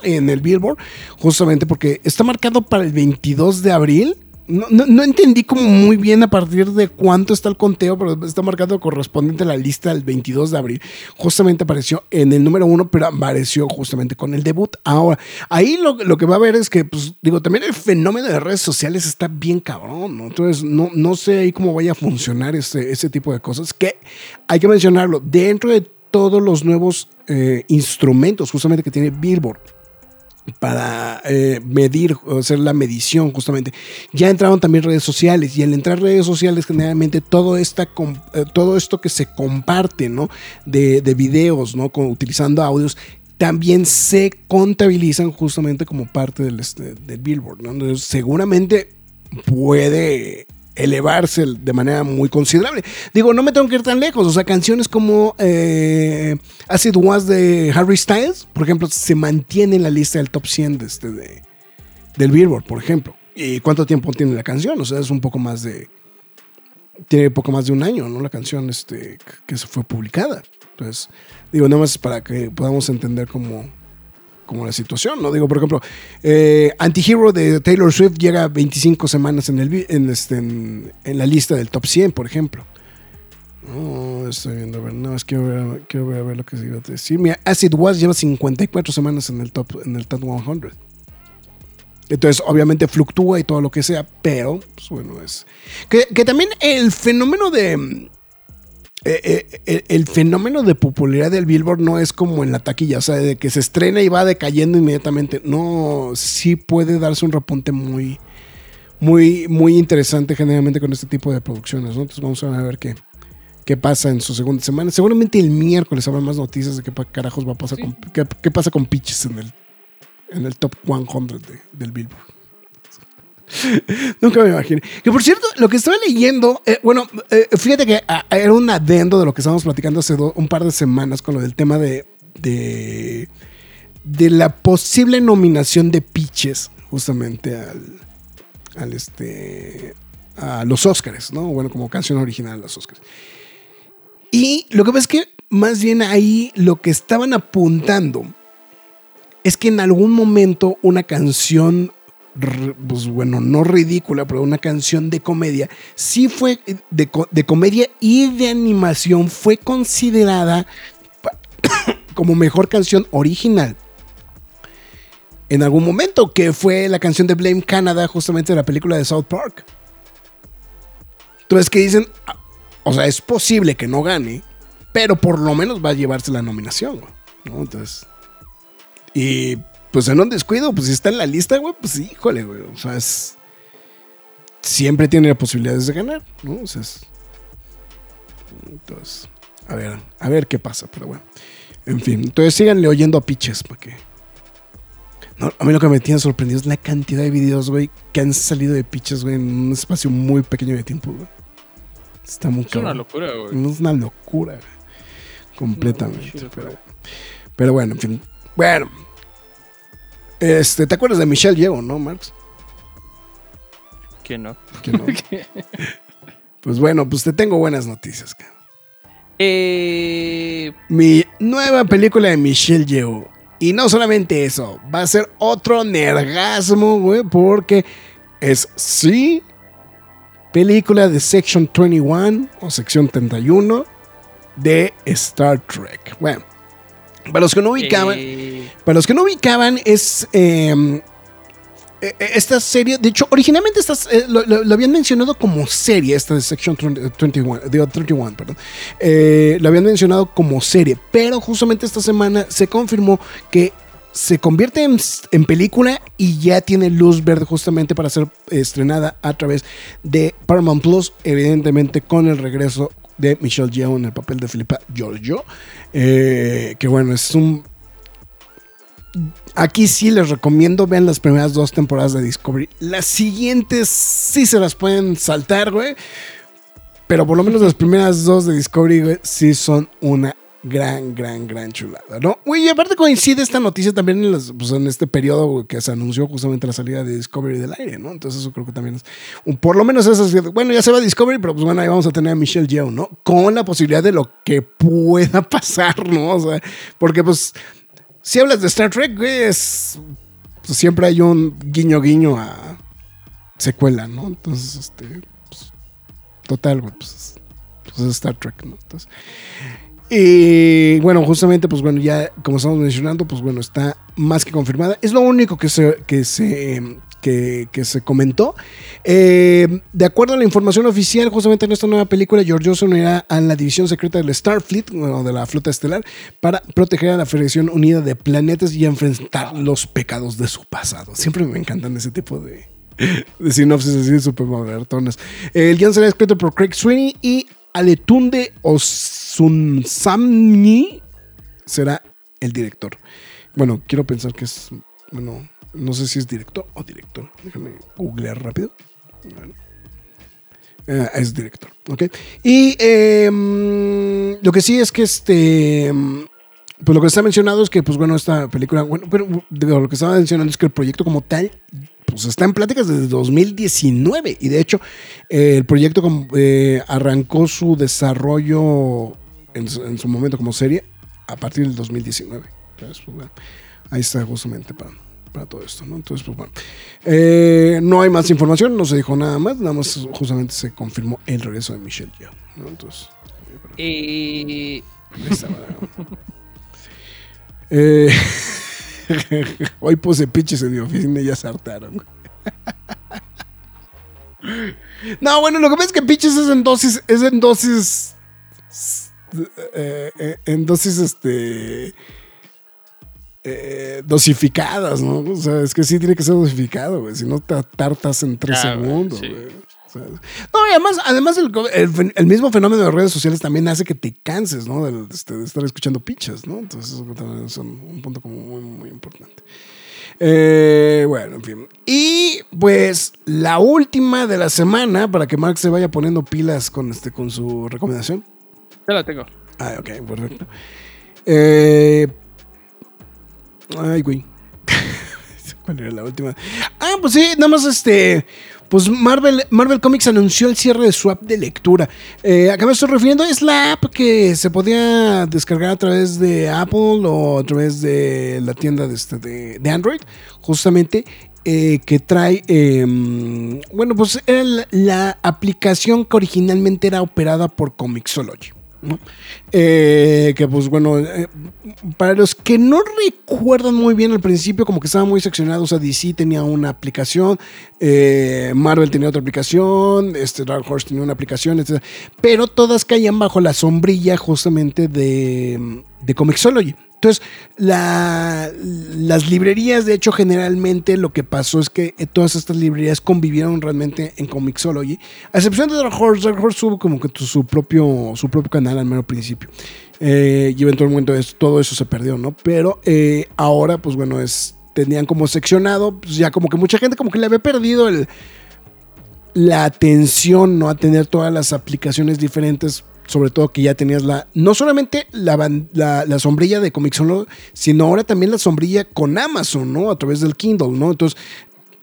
en el Billboard, justamente porque está marcado para el 22 de abril no, entendí como muy bien a partir de cuánto está el conteo, pero está marcado correspondiente a la lista del 22 de abril. Justamente apareció en el número uno, pero apareció justamente con el debut. Ahora, ahí lo, que va a ver es que, pues, digo, también el fenómeno de redes sociales está bien cabrón, ¿no? Entonces, no, no sé ahí cómo vaya a funcionar ese, ese tipo de cosas, que hay que mencionarlo, dentro de todos los nuevos eh, instrumentos justamente que tiene Billboard para eh, medir hacer la medición justamente. Ya entraron también redes sociales y al entrar redes sociales generalmente todo, esta, eh, todo esto que se comparte ¿no? de, de videos ¿no? utilizando audios también se contabilizan justamente como parte del, este, del Billboard. Entonces, seguramente puede elevarse de manera muy considerable. Digo, no me tengo que ir tan lejos. O sea, canciones como eh, Acid Was de Harry Styles, por ejemplo, se mantiene en la lista del top 100 de este, de, del Billboard, por ejemplo. ¿Y cuánto tiempo tiene la canción? O sea, es un poco más de. Tiene poco más de un año, ¿no? La canción este, que se fue publicada. Entonces, digo, nada más para que podamos entender cómo como la situación, ¿no? Digo, por ejemplo, eh, Antihero de Taylor Swift llega 25 semanas en, el, en, este, en, la lista del top 100, por ejemplo. No, estoy viendo, a ver, no, es que quiero ver, quiero ver, lo que se iba a decir. Mira, Acid Was lleva 54 semanas en el top, en el top 100. Entonces, obviamente fluctúa y todo lo que sea, pero, pues bueno, es. Que también el fenómeno de eh, eh, el, fenómeno de popularidad del Billboard no es como en la taquilla, o sea, de que se estrena y va decayendo inmediatamente. No, sí puede darse un repunte muy, muy, muy interesante generalmente con este tipo de producciones, ¿no? Entonces vamos a ver qué, qué pasa en su segunda semana. Seguramente el miércoles habrá más noticias de qué carajos va a pasar con, qué, pasa con Pitches en el, en el top 100 del Billboard. *laughs* Nunca me imaginé. Que por cierto, lo que estaba leyendo, eh, bueno, eh, fíjate que ah, era un adendo de lo que estábamos platicando hace un par de semanas con lo del tema de, de, la posible nominación de Pitches justamente al, al este, a los Oscars, ¿no? Bueno, como canción original de los Oscars. Y lo que pasa es que más bien ahí lo que estaban apuntando es que en algún momento una canción pues bueno, no ridícula, pero una canción de comedia, sí fue de, comedia y de animación, fue considerada *coughs* como mejor canción original en algún momento, que fue la canción de Blame Canada, justamente de la película de South Park. Entonces, que dicen, ah, o sea, es posible que no gane, pero por lo menos va a llevarse la nominación, ¿no? Entonces, y pues en un descuido, pues si está en la lista, güey, pues híjole, güey. O sea, es. Siempre tiene posibilidades de ganar, ¿no? O sea, es, Entonces, a ver, a ver qué pasa, pero bueno. En fin, entonces síganle oyendo a Piches para que. No, a mí lo que me tiene sorprendido es la cantidad de videos, güey, que han salido de pitches, güey, en un espacio muy pequeño de tiempo, güey. Está muy Es una locura, güey. Es una locura, güey. Completamente. Pero, pero bueno, en fin. Bueno. Este, ¿te acuerdas de Michelle Yeoh, no, Marx? ¿Quién no? Que no. *laughs* pues bueno, pues te tengo buenas noticias, cabrón. Eh, Mi nueva película de Michelle Yeoh. Y no solamente eso, va a ser otro nergasmo, güey, porque es sí película de Section 21 o Sección 31 de Star Trek. Bueno, para los que no ubicaban, eh, para los que no ubicaban, es eh, eh, esta serie. De hecho, originalmente estas, eh, lo, lo- lo habían mencionado como serie, esta de Section 21, digo, 31, perdón. Eh, lo habían mencionado como serie, pero justamente esta semana se confirmó que se convierte en, en película y ya tiene luz verde justamente para ser estrenada a través de Paramount Plus, evidentemente con el regreso de Michelle Yeoh en el papel de Filipa Giorgio, eh, que bueno, es un Aquí sí les recomiendo, vean las primeras dos temporadas de Discovery. Las siguientes sí se las pueden saltar, güey. Pero por lo menos las primeras dos de Discovery, sí son una gran, gran, gran chulada, ¿no? Güey, y aparte coincide esta noticia también en, las- pues, en este periodo que se anunció justamente la salida de Discovery del aire, ¿no? Entonces eso creo que también es, por lo menos eso es, bueno, ya se va Discovery, pero pues bueno, ahí vamos a tener a Michelle Yeoh, ¿no? Con la posibilidad de lo que pueda pasar, ¿no? O sea, porque pues si hablas de Star Trek, es, pues, siempre hay un guiño guiño a secuela, ¿no? Entonces, este, pues, total, pues, pues es Star Trek, ¿no? Entonces, y bueno, justamente, pues bueno, ya como estamos mencionando, pues bueno, está más que confirmada. Es lo único que se, que se, que, que se comentó. Eh, de acuerdo a la información oficial, justamente en esta nueva película, George se unirá a la división secreta del Starfleet, bueno, de la flota estelar, para proteger a la Federación Unida de Planetas y enfrentar los pecados de su pasado. Siempre me encantan ese tipo de, *laughs* de sinopsis así súper modernonas. El guion será escrito por Craig Sweeney y Aletunde Osunsamni será el director. Bueno, quiero pensar que es. Bueno, no sé si es director o director. Déjame googlear rápido. Eh, es director, ¿ok? Y mm, lo que sí es que este. mm, Pues lo que está mencionado es que, pues bueno, esta película. Bueno, pero lo que estaba mencionando es que el proyecto como tal pues está en pláticas desde 2019 y de hecho el proyecto eh, arrancó su desarrollo en su, en su momento como serie a partir del 2019. Entonces, pues, bueno, ahí está justamente para, para todo esto, ¿no? Entonces, pues bueno, eh, no hay más información, no se dijo nada más, nada más justamente se confirmó el regreso de Michelle Yeoh, ¿no? Entonces, eh, pero- Ahí estaba. *laughs* Eh, *laughs* hoy puse pinches en mi oficina y ya se hartaron. *laughs* No, bueno, lo que pasa es que pinches es en dosis, es en dosis, eh, en dosis, este, eh, dosificadas, ¿no? O sea, es que sí tiene que ser dosificado, güey. Si no te tartas en tres Ah, güey, segundos, sí. güey. O sea, no, y además, además el, el fen- el mismo fenómeno de las redes sociales también hace que te canses, ¿no? De, este, de estar escuchando pinches, ¿no? Entonces, eso también es un, un punto como muy, muy importante. Eh, bueno, en fin. Y pues la última de la semana, para que Mark se vaya poniendo pilas con, este, con su recomendación. Ya la tengo. Ah, ok, perfecto. Eh, ay, güey. *laughs* ¿Cuál era la última? Ah, pues sí, nada más este. Pues Marvel, Marvel Comics anunció el cierre de su app de lectura. Eh, ¿A qué me estoy refiriendo? Es la app que se podía descargar a través de Apple o a través de la tienda de, este, de, Android, justamente. eh, que trae, eh, bueno, pues era la, la aplicación que originalmente era operada por Comixology. Eh, que pues bueno, eh, para los que no recuerdan muy bien al principio, como que estaban muy seccionados, o sea, DC tenía una aplicación, eh, Marvel tenía otra aplicación, este Dark Horse tenía una aplicación, etc. Pero todas caían bajo la sombrilla justamente de, de Comixology. Entonces, la- las librerías, de hecho, generalmente lo que pasó es que todas estas librerías convivieron realmente en Comixology, a excepción de Dark Horse. Dark Horse tuvo como que su propio, su propio canal al mero principio. Eh, y eventualmente todo eso se perdió, ¿no? Pero eh, ahora, pues bueno, es tenían como seccionado, pues ya como que mucha gente como que le había perdido el, la atención, ¿no? A tener todas las aplicaciones diferentes, sobre todo que ya tenías la, no solamente la, la, la sombrilla de Comixolo, sino ahora también la sombrilla con Amazon, ¿no? A través del Kindle, ¿no? Entonces,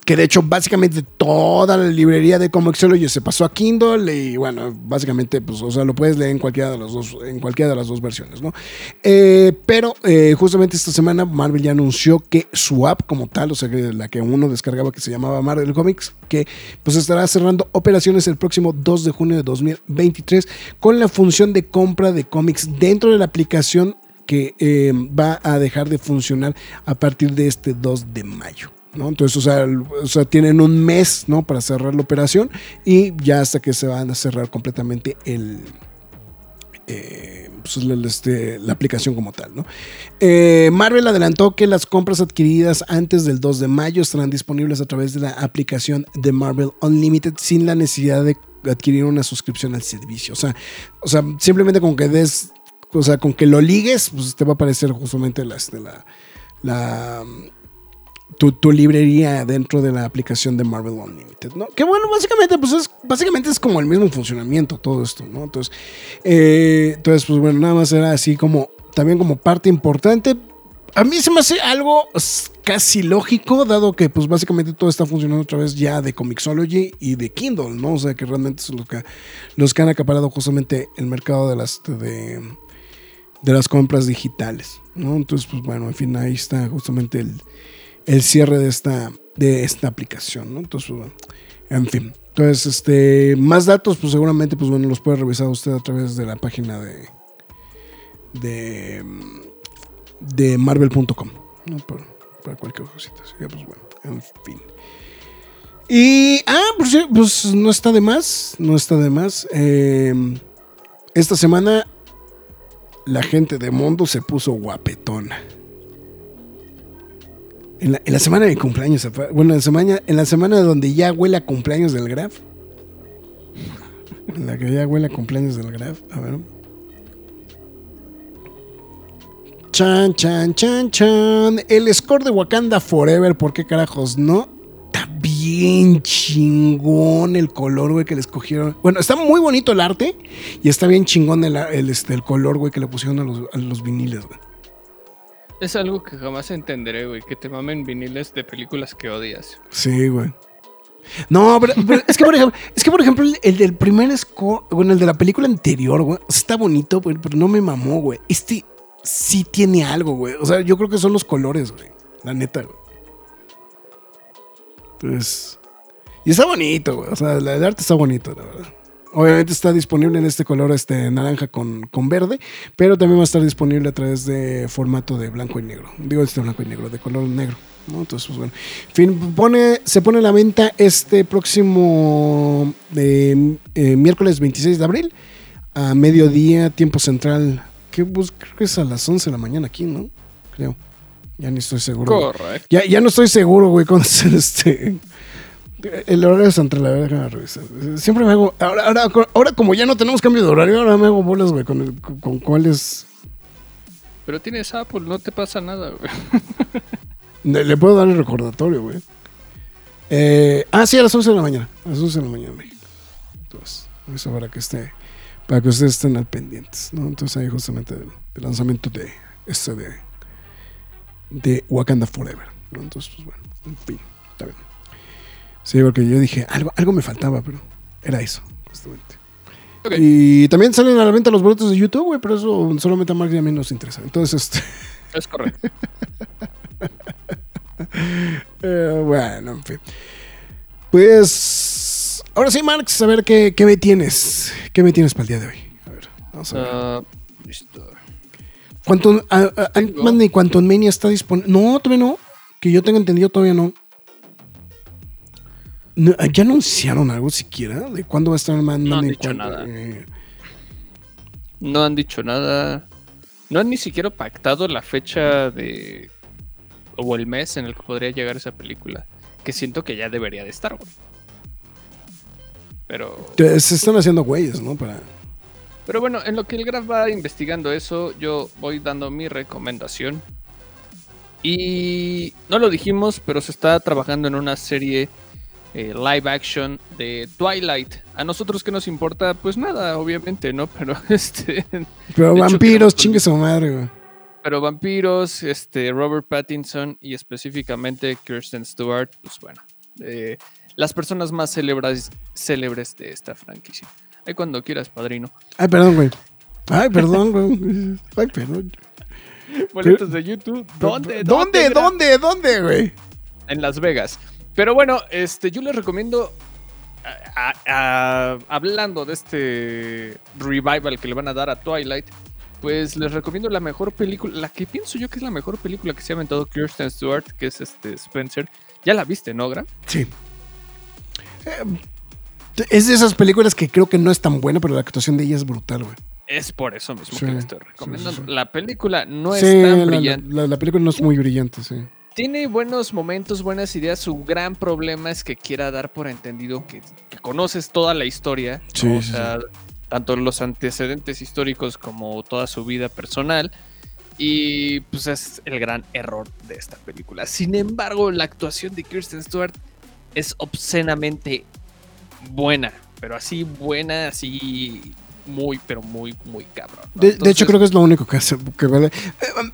que de hecho básicamente toda la librería de Comixology se pasó a Kindle y bueno, básicamente pues, o sea, lo puedes leer en cualquiera de las dos, en cualquiera de las dos versiones, ¿no? Eh, pero eh, justamente esta semana Marvel ya anunció que su app como tal, o sea, la que uno descargaba que se llamaba Marvel Comics, que pues estará cerrando operaciones el próximo 2 de junio de 2023 con la función de compra de cómics dentro de la aplicación que eh, va a dejar de funcionar a partir de este 2 de mayo. Entonces, o sea, o sea, tienen un mes ¿no? para cerrar la operación y ya hasta que se van a cerrar completamente el, eh, pues, este, la aplicación como tal. ¿no? Eh, Marvel adelantó que las compras adquiridas antes del 2 de mayo estarán disponibles a través de la aplicación de Marvel Unlimited sin la necesidad de adquirir una suscripción al servicio. O sea, o sea simplemente con que des, o sea, con que lo ligues, pues te va a aparecer justamente la, la, tu, tu librería dentro de la aplicación de Marvel Unlimited, ¿no? Que bueno, básicamente, pues es, básicamente es como el mismo funcionamiento todo esto, ¿no? Entonces, eh, entonces, pues bueno, nada más era así como, también como parte importante. A mí se me hace algo casi lógico, dado que pues básicamente todo está funcionando otra vez ya de Comixology y de Kindle, ¿no? O sea que realmente son los que, los que han acaparado justamente el mercado de las, de, de las compras digitales, ¿no? Entonces, pues bueno, en fin, ahí está justamente el, el cierre de esta, de esta aplicación, ¿no? Entonces, bueno, en fin. Entonces, este, más datos, pues seguramente, pues bueno, los puede revisar usted a través de la página de, de, de marvel.com, ¿no? Para, para cualquier cosita. Así pues bueno, en fin. Y, ah, pues, pues no está de más, no está de más. Eh, esta semana la gente de Mondo se puso guapetona. En la, semana de cumpleaños, bueno, en la, semana, en la semana donde ya huele a cumpleaños del Graf. En la que ya huele a cumpleaños del Graf. A ver. Chan, chan, chan, chan. El score de Wakanda Forever, ¿por qué carajos no? Está bien chingón el color, güey, que le escogieron. Bueno, está muy bonito el arte y está bien chingón el, el, este, el color, güey, que le pusieron a los, a los viniles, güey. Es algo que jamás entenderé, güey. Que te mamen viniles de películas que odias. Sí, güey. No, pero, es que por ejemplo, es que por ejemplo el, el del primer score, bueno, el de la película anterior, güey, está bonito, güey, pero no me mamó, güey. Este sí tiene algo, güey. O sea, yo creo que son los colores, güey. La neta, güey. Entonces, y está bonito, güey. O sea, el arte está bonito, la verdad. Obviamente está disponible en este color este naranja con, con verde, pero también va a estar disponible a través de formato de blanco y negro. Digo este blanco y negro, de color negro. ¿no? Entonces, pues bueno. En fin, pone, se pone a la venta este próximo eh, eh, miércoles 26 de abril a mediodía, tiempo central. Que pues, creo que es a las 11 de la mañana aquí, ¿no? Creo. Ya ni estoy seguro. Correcto. Ya, ya no estoy seguro, güey, con *laughs* este. El horario central, la verdad, déjame revisar. Siempre me hago. Ahora, ahora, ahora, como ya no tenemos cambio de horario, ahora me hago bolas, güey, con, el- con, con cuáles. Pero tienes Apple, no te pasa nada, güey. *laughs* Le, le puedo dar el recordatorio, güey. Eh, ah, sí, a las 11 de la mañana. A las 11 de la mañana, México. Entonces, eso para que esté. Para que ustedes estén al pendientes, ¿no? Entonces, ahí justamente el, el lanzamiento de este de. De Wakanda Forever, ¿no? Entonces, pues bueno, en fin. Sí, porque yo dije, algo, algo me faltaba, pero era eso, justamente. Y también salen a la venta los boletos de YouTube, güey, pero eso solamente a Mark y a mí nos interesa. Entonces, este. *laughs* Es correcto. Eh, bueno, en fin. Pues. Ahora sí, Marx, a ver qué, qué me tienes. ¿Qué me tienes para el día de hoy? A ver, vamos a ver. Ah, listo. Quantum, Ant-Man y Quantum Mania está disponible. No, todavía no. Que yo tenga entendido, todavía no. No, ¿Ya anunciaron algo siquiera? ¿De cuándo va a estar Ant-Man? No han dicho nada. Eh, No han dicho nada. No han ni siquiera pactado la fecha de. o el mes en el que podría llegar esa película. Que siento que ya debería de estar, güey. Pero. se están haciendo güeyes, ¿no? Para. Pero bueno, en lo que el Graf va investigando eso, yo voy dando mi recomendación. Y no lo dijimos, pero se está trabajando en una serie eh, live action de Twilight. A nosotros que nos importa, pues nada, obviamente, ¿no? *laughs* Pero este. Pero hecho, vampiros, queremos- chingue su madre, güey. Pero vampiros, este, Robert Pattinson y específicamente Kirsten Stewart, pues bueno, eh, las personas más célebres, célebres de esta franquicia. Ahí cuando quieras, padrino. Ay, perdón, güey. Ay, perdón, güey. Ay, perdón. *laughs* Boletos de YouTube. ¿Dónde? ¿Dónde? ¿Dónde? ¿Dónde, güey? En Las Vegas. Pero bueno, este, yo les recomiendo, a- a- a- hablando de este revival que le van a dar a Twilight, pues les recomiendo la mejor película, la que pienso yo que es la mejor película que se ha inventado Kirsten Stewart, que es este Spencer. Ya la viste, ¿no, Gra? Sí. Eh, es de esas películas que creo que no es tan buena, pero la actuación de ella es brutal, güey. Es por eso mismo Sí, que la estoy recomendando. sí, sí. La película no es tan la, brillante. la- la película no es muy brillante, sí. Tiene buenos momentos, buenas ideas. Su gran problema es que quiera dar por entendido que, que conoces toda la historia. ¿no? Sí, o sí, sea, tanto los antecedentes históricos como toda su vida personal. Y pues es el gran error de esta película. Sin embargo, la actuación de Kirsten Stewart es obscenamente buena. Pero así buena, así muy, pero muy, muy cabrón. ¿no? De, de hecho, creo que es lo único que hace. Que vale. Eh,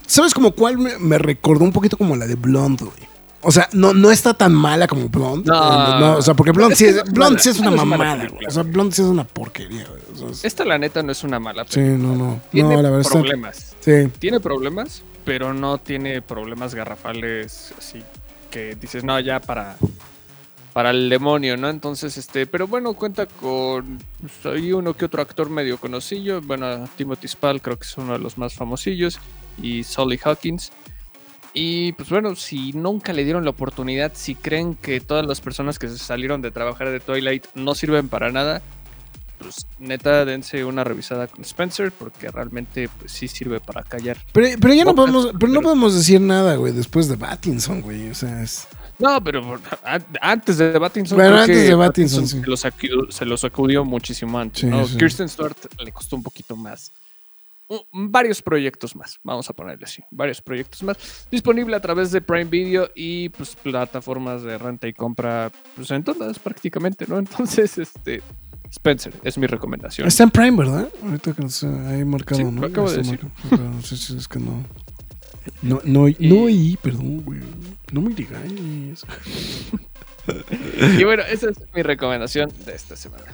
¿Sabes como cuál me, me recordó un poquito como la de Blonde, güey? O sea, no, no está tan mala como Blonde. No. No, o sea, porque Blonde sí es, Blonde sí una mamada, güey. O sea, Blonde sí es una porquería, güey. O sea, es- Esta, la neta, no es una mala sí, película. no, no. Tiene No, la verdad problemas. Sí. tiene problemas, pero no tiene problemas garrafales así que dices, no, ya para, para el demonio, ¿no? Entonces, este, pero bueno, cuenta con pues, hay uno que otro actor medio conocido, bueno, Timothy Spall creo que es uno de los más famosillos, y Solly Hawkins. Y pues bueno, si nunca le dieron la oportunidad, si creen que todas las personas que se salieron de trabajar de Twilight no sirven para nada, pues neta dense una revisada con Spencer porque realmente pues sí sirve para callar. Pero, pero ya no podemos, pero no podemos decir nada, güey, después de Battinson, güey. O sea, es. No, pero an- antes de Battinson. Bueno, creo antes de Pattinson, sí. se, los acudió, se los acudió muchísimo antes. Sí, ¿no? sí. Kirsten Stewart le costó un poquito más. Varios proyectos más, vamos a ponerle así. Varios proyectos más. Disponible a través de Prime Video y pues plataformas de renta y compra, pues en todas prácticamente, ¿no? *laughs* Entonces, este. Spencer, es mi recomendación. Está en Prime, ¿verdad? Ahorita que nos ahí marcado, Sí, ¿no? lo acabo de decir. marcado, pero sí, sí, es que no. No, no, Y- no oí, perdón, güey. No me regañes. *laughs* Y bueno, esa es mi recomendación de esta semana.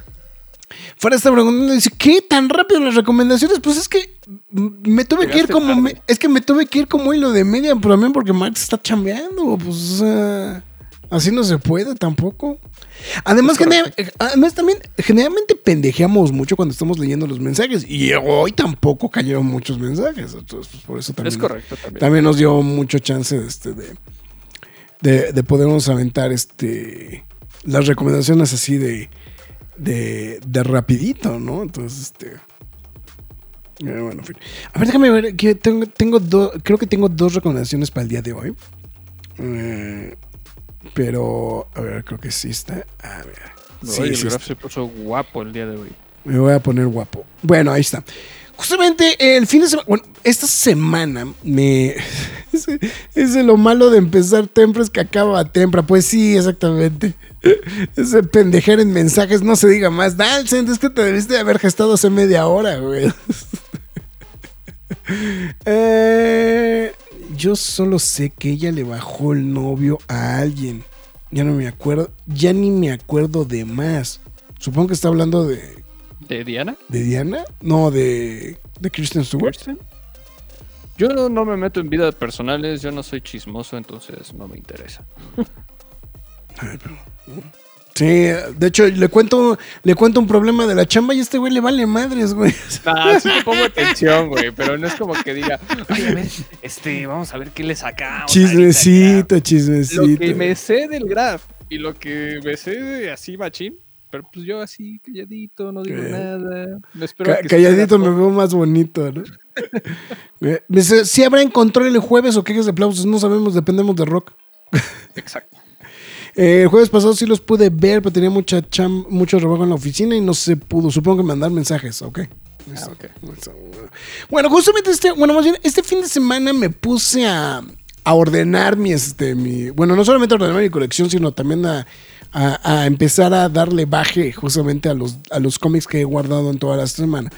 Fuera está preguntando, dice, ¿qué tan rápido las recomendaciones? Pues es que me tuve que ir como, me- es que me tuve que ir como hilo de media, pero también porque Max está chambeando, pues, o sea, así no se puede tampoco. Además, genera- eh, además también, generalmente pendejeamos mucho cuando estamos leyendo los mensajes, y hoy tampoco cayeron muchos mensajes, entonces, pues, por eso también. Es correcto también. También nos dio mucho chance de, este, de, de, de podernos aventar este, las recomendaciones así de, de, de rapidito, ¿no? Entonces, este... eh, bueno, en fin. A ver, déjame ver, que tengo, tengo do- creo que tengo dos recomendaciones para el día de hoy. Eh, pero, a ver, creo que sí está. A ver. Sí, Oye, sí el está. Graf se puso guapo el día de hoy. Me voy a poner guapo. Bueno, ahí está. Justamente el fin de semana, bueno, esta semana me... *laughs* Ese, ese lo malo de empezar temprano es que acaba temprano. Pues sí, exactamente. *laughs* Ese pendejer en mensajes, no se diga más. Dalcent, es que te debiste de haber gestado hace media hora, güey. *laughs* Eh, yo solo sé que ella le bajó el novio a alguien. Ya no me acuerdo, ya ni me acuerdo de más. Supongo que está hablando de, ¿De Diana? ¿De Diana? No, de, de Kristen Stewart. Yo no, no me meto en vidas personales, yo no soy chismoso, entonces no me interesa. *laughs* Ay, pero- Sí, de hecho, le cuento, le cuento un problema de la chamba y este güey le vale madres, güey. Ah, sí te pongo *laughs* atención, güey, pero no es como que diga, ay, a ver, *laughs* este, vamos a ver qué le sacamos. Chismecito, ahorita, chismecito. Lo que me sé del graph y lo que me sé de así machín, pero pues yo así calladito, no digo nada. Me espero Ca- que calladito me veo más bonito, ¿no? *laughs* Si habrá en control el jueves o quejes de aplausos, no sabemos, dependemos de rock. Exacto. Eh, el jueves pasado sí los pude ver, pero tenía mucha cham mucho trabajo en la oficina y no se pudo. Supongo que mandar mensajes, ¿ok? Ah, ok. Listo. Bueno, justamente este, bueno, más bien, este fin de semana me puse a, a ordenar mi, este, mi, bueno, no solamente a ordenar mi colección, sino también a, a, a empezar a darle baje justamente a los, a los cómics que he guardado en toda la semana.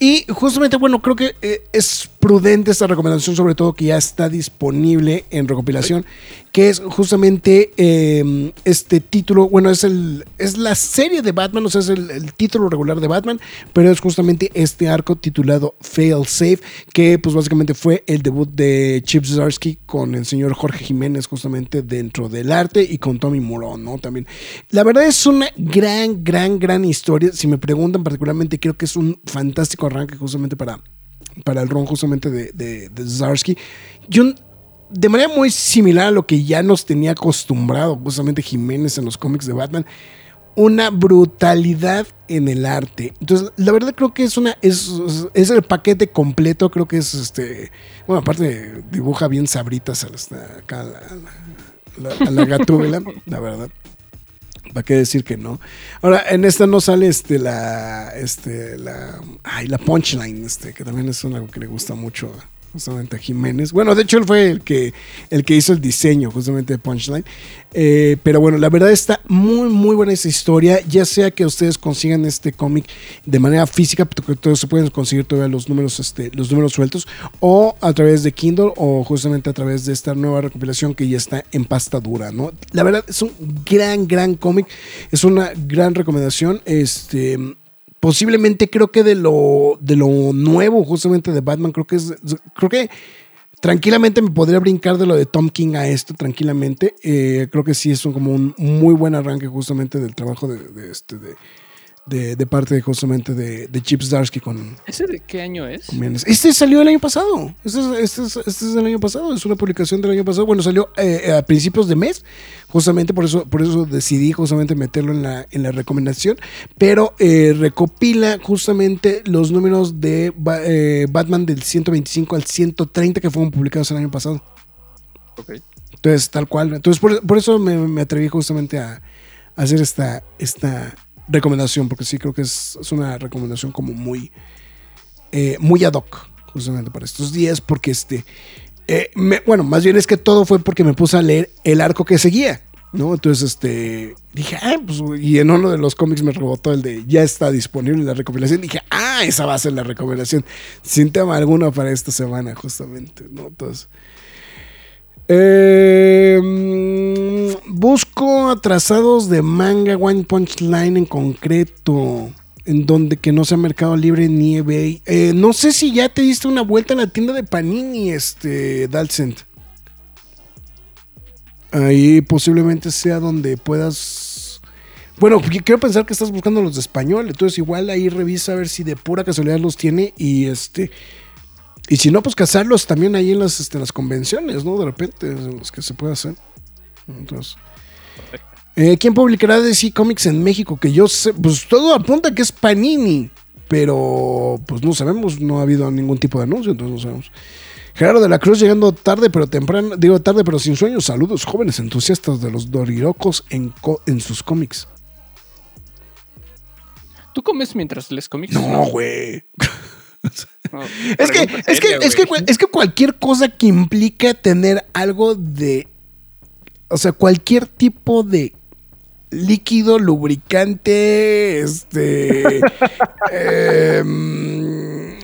Y justamente, bueno, creo que eh, es prudente esta recomendación, sobre todo que ya está disponible en recopilación, que es justamente eh, este título, bueno, es, el, es la serie de Batman, o sea, es el, título regular de Batman, pero es justamente este arco titulado Fail Safe, que pues básicamente fue el debut de Chip Zdarsky con el señor Jorge Jiménez justamente dentro del arte y con Tommy Morón, ¿no? También. La verdad es una gran, gran, gran historia. Si me preguntan particularmente, creo que es un fantástico arranque justamente para, para el ron justamente de, de, de Zdarsky. Yo de manera muy similar a lo que ya nos tenía acostumbrado justamente Jiménez en los cómics de Batman, una brutalidad en el arte. Entonces, la verdad creo que es una es, es el paquete completo, creo que es este, bueno, aparte dibuja bien sabritas a la, acá a la, a la *laughs* verdad. ¿Para qué decir que no? Ahora, en esta no sale este la este la ay, la punchline, este, que también es algo que le gusta mucho justamente a Jiménez. Bueno, de hecho él fue el que, el que hizo el diseño justamente de Punchline. Eh, pero bueno, la verdad está muy, muy buena esa historia. Ya sea que ustedes consigan este cómic de manera física, porque todos se pueden conseguir todavía los números, este, los números sueltos, o a través de Kindle, o justamente a través de esta nueva recopilación que ya está en pasta dura, ¿no? La verdad es un gran, gran cómic. Es una gran recomendación. Este posiblemente creo que de lo, de lo nuevo justamente de Batman, creo que es, creo que tranquilamente me podría brincar de lo de Tom King a esto tranquilamente. Eh, creo que sí es un, como un muy buen arranque justamente del trabajo de, este, de, de, parte justamente de, de Chip Zdarsky con... ¿Ese de qué año es? Este salió el año pasado. Este es, este, es, este es, el año pasado. Es una publicación del año pasado. Bueno, salió eh, a principios de mes. Justamente por eso, por eso decidí justamente meterlo en la, en la recomendación. Pero eh, recopila justamente los números de eh, Batman del 125 al 130 que fueron publicados el año pasado. Ok. Entonces, tal cual. Entonces, por, por eso me, me, atreví justamente a, a hacer esta, esta recomendación, porque sí creo que es, es una recomendación como muy, eh, muy ad hoc, justamente para estos días, porque este, eh, bueno, más bien es que todo fue porque me puse a leer el arco que seguía, ¿no? Entonces, este, dije, ah, pues, y en uno de los cómics me rebotó el de, ya está disponible la recopilación, dije, ah, esa va a ser la recomendación, sin tema alguno para esta semana, justamente, ¿no? Entonces... Eh, busco atrasados de manga One Punch Line en concreto. En donde que no sea Mercado Libre ni eBay. Eh, no sé si ya te diste una vuelta en la tienda de Panini, este, Dalcent. Ahí posiblemente sea donde puedas. Bueno, quiero pensar que estás buscando los de español. Entonces, igual ahí revisa a ver si de pura casualidad los tiene. Y este. Y si no, pues cazarlos también ahí en las, este, las convenciones, ¿no? De repente, en los que se puede hacer. Entonces. Eh, ¿Quién publicará DC Comics en México? Que yo sé, pues todo apunta que es Panini. Pero, pues no sabemos, no ha habido ningún tipo de anuncio, entonces no sabemos. Gerardo de la Cruz llegando tarde pero temprano, digo tarde pero sin sueños. Saludos, jóvenes entusiastas de los Dorirocos en, en sus cómics. ¿Tú comes mientras les cómics? No, güey. No, *laughs* es, que, es, que, es, que, es que cualquier cosa que implica tener algo de. O sea, cualquier tipo de líquido, lubricante, este. *laughs* eh,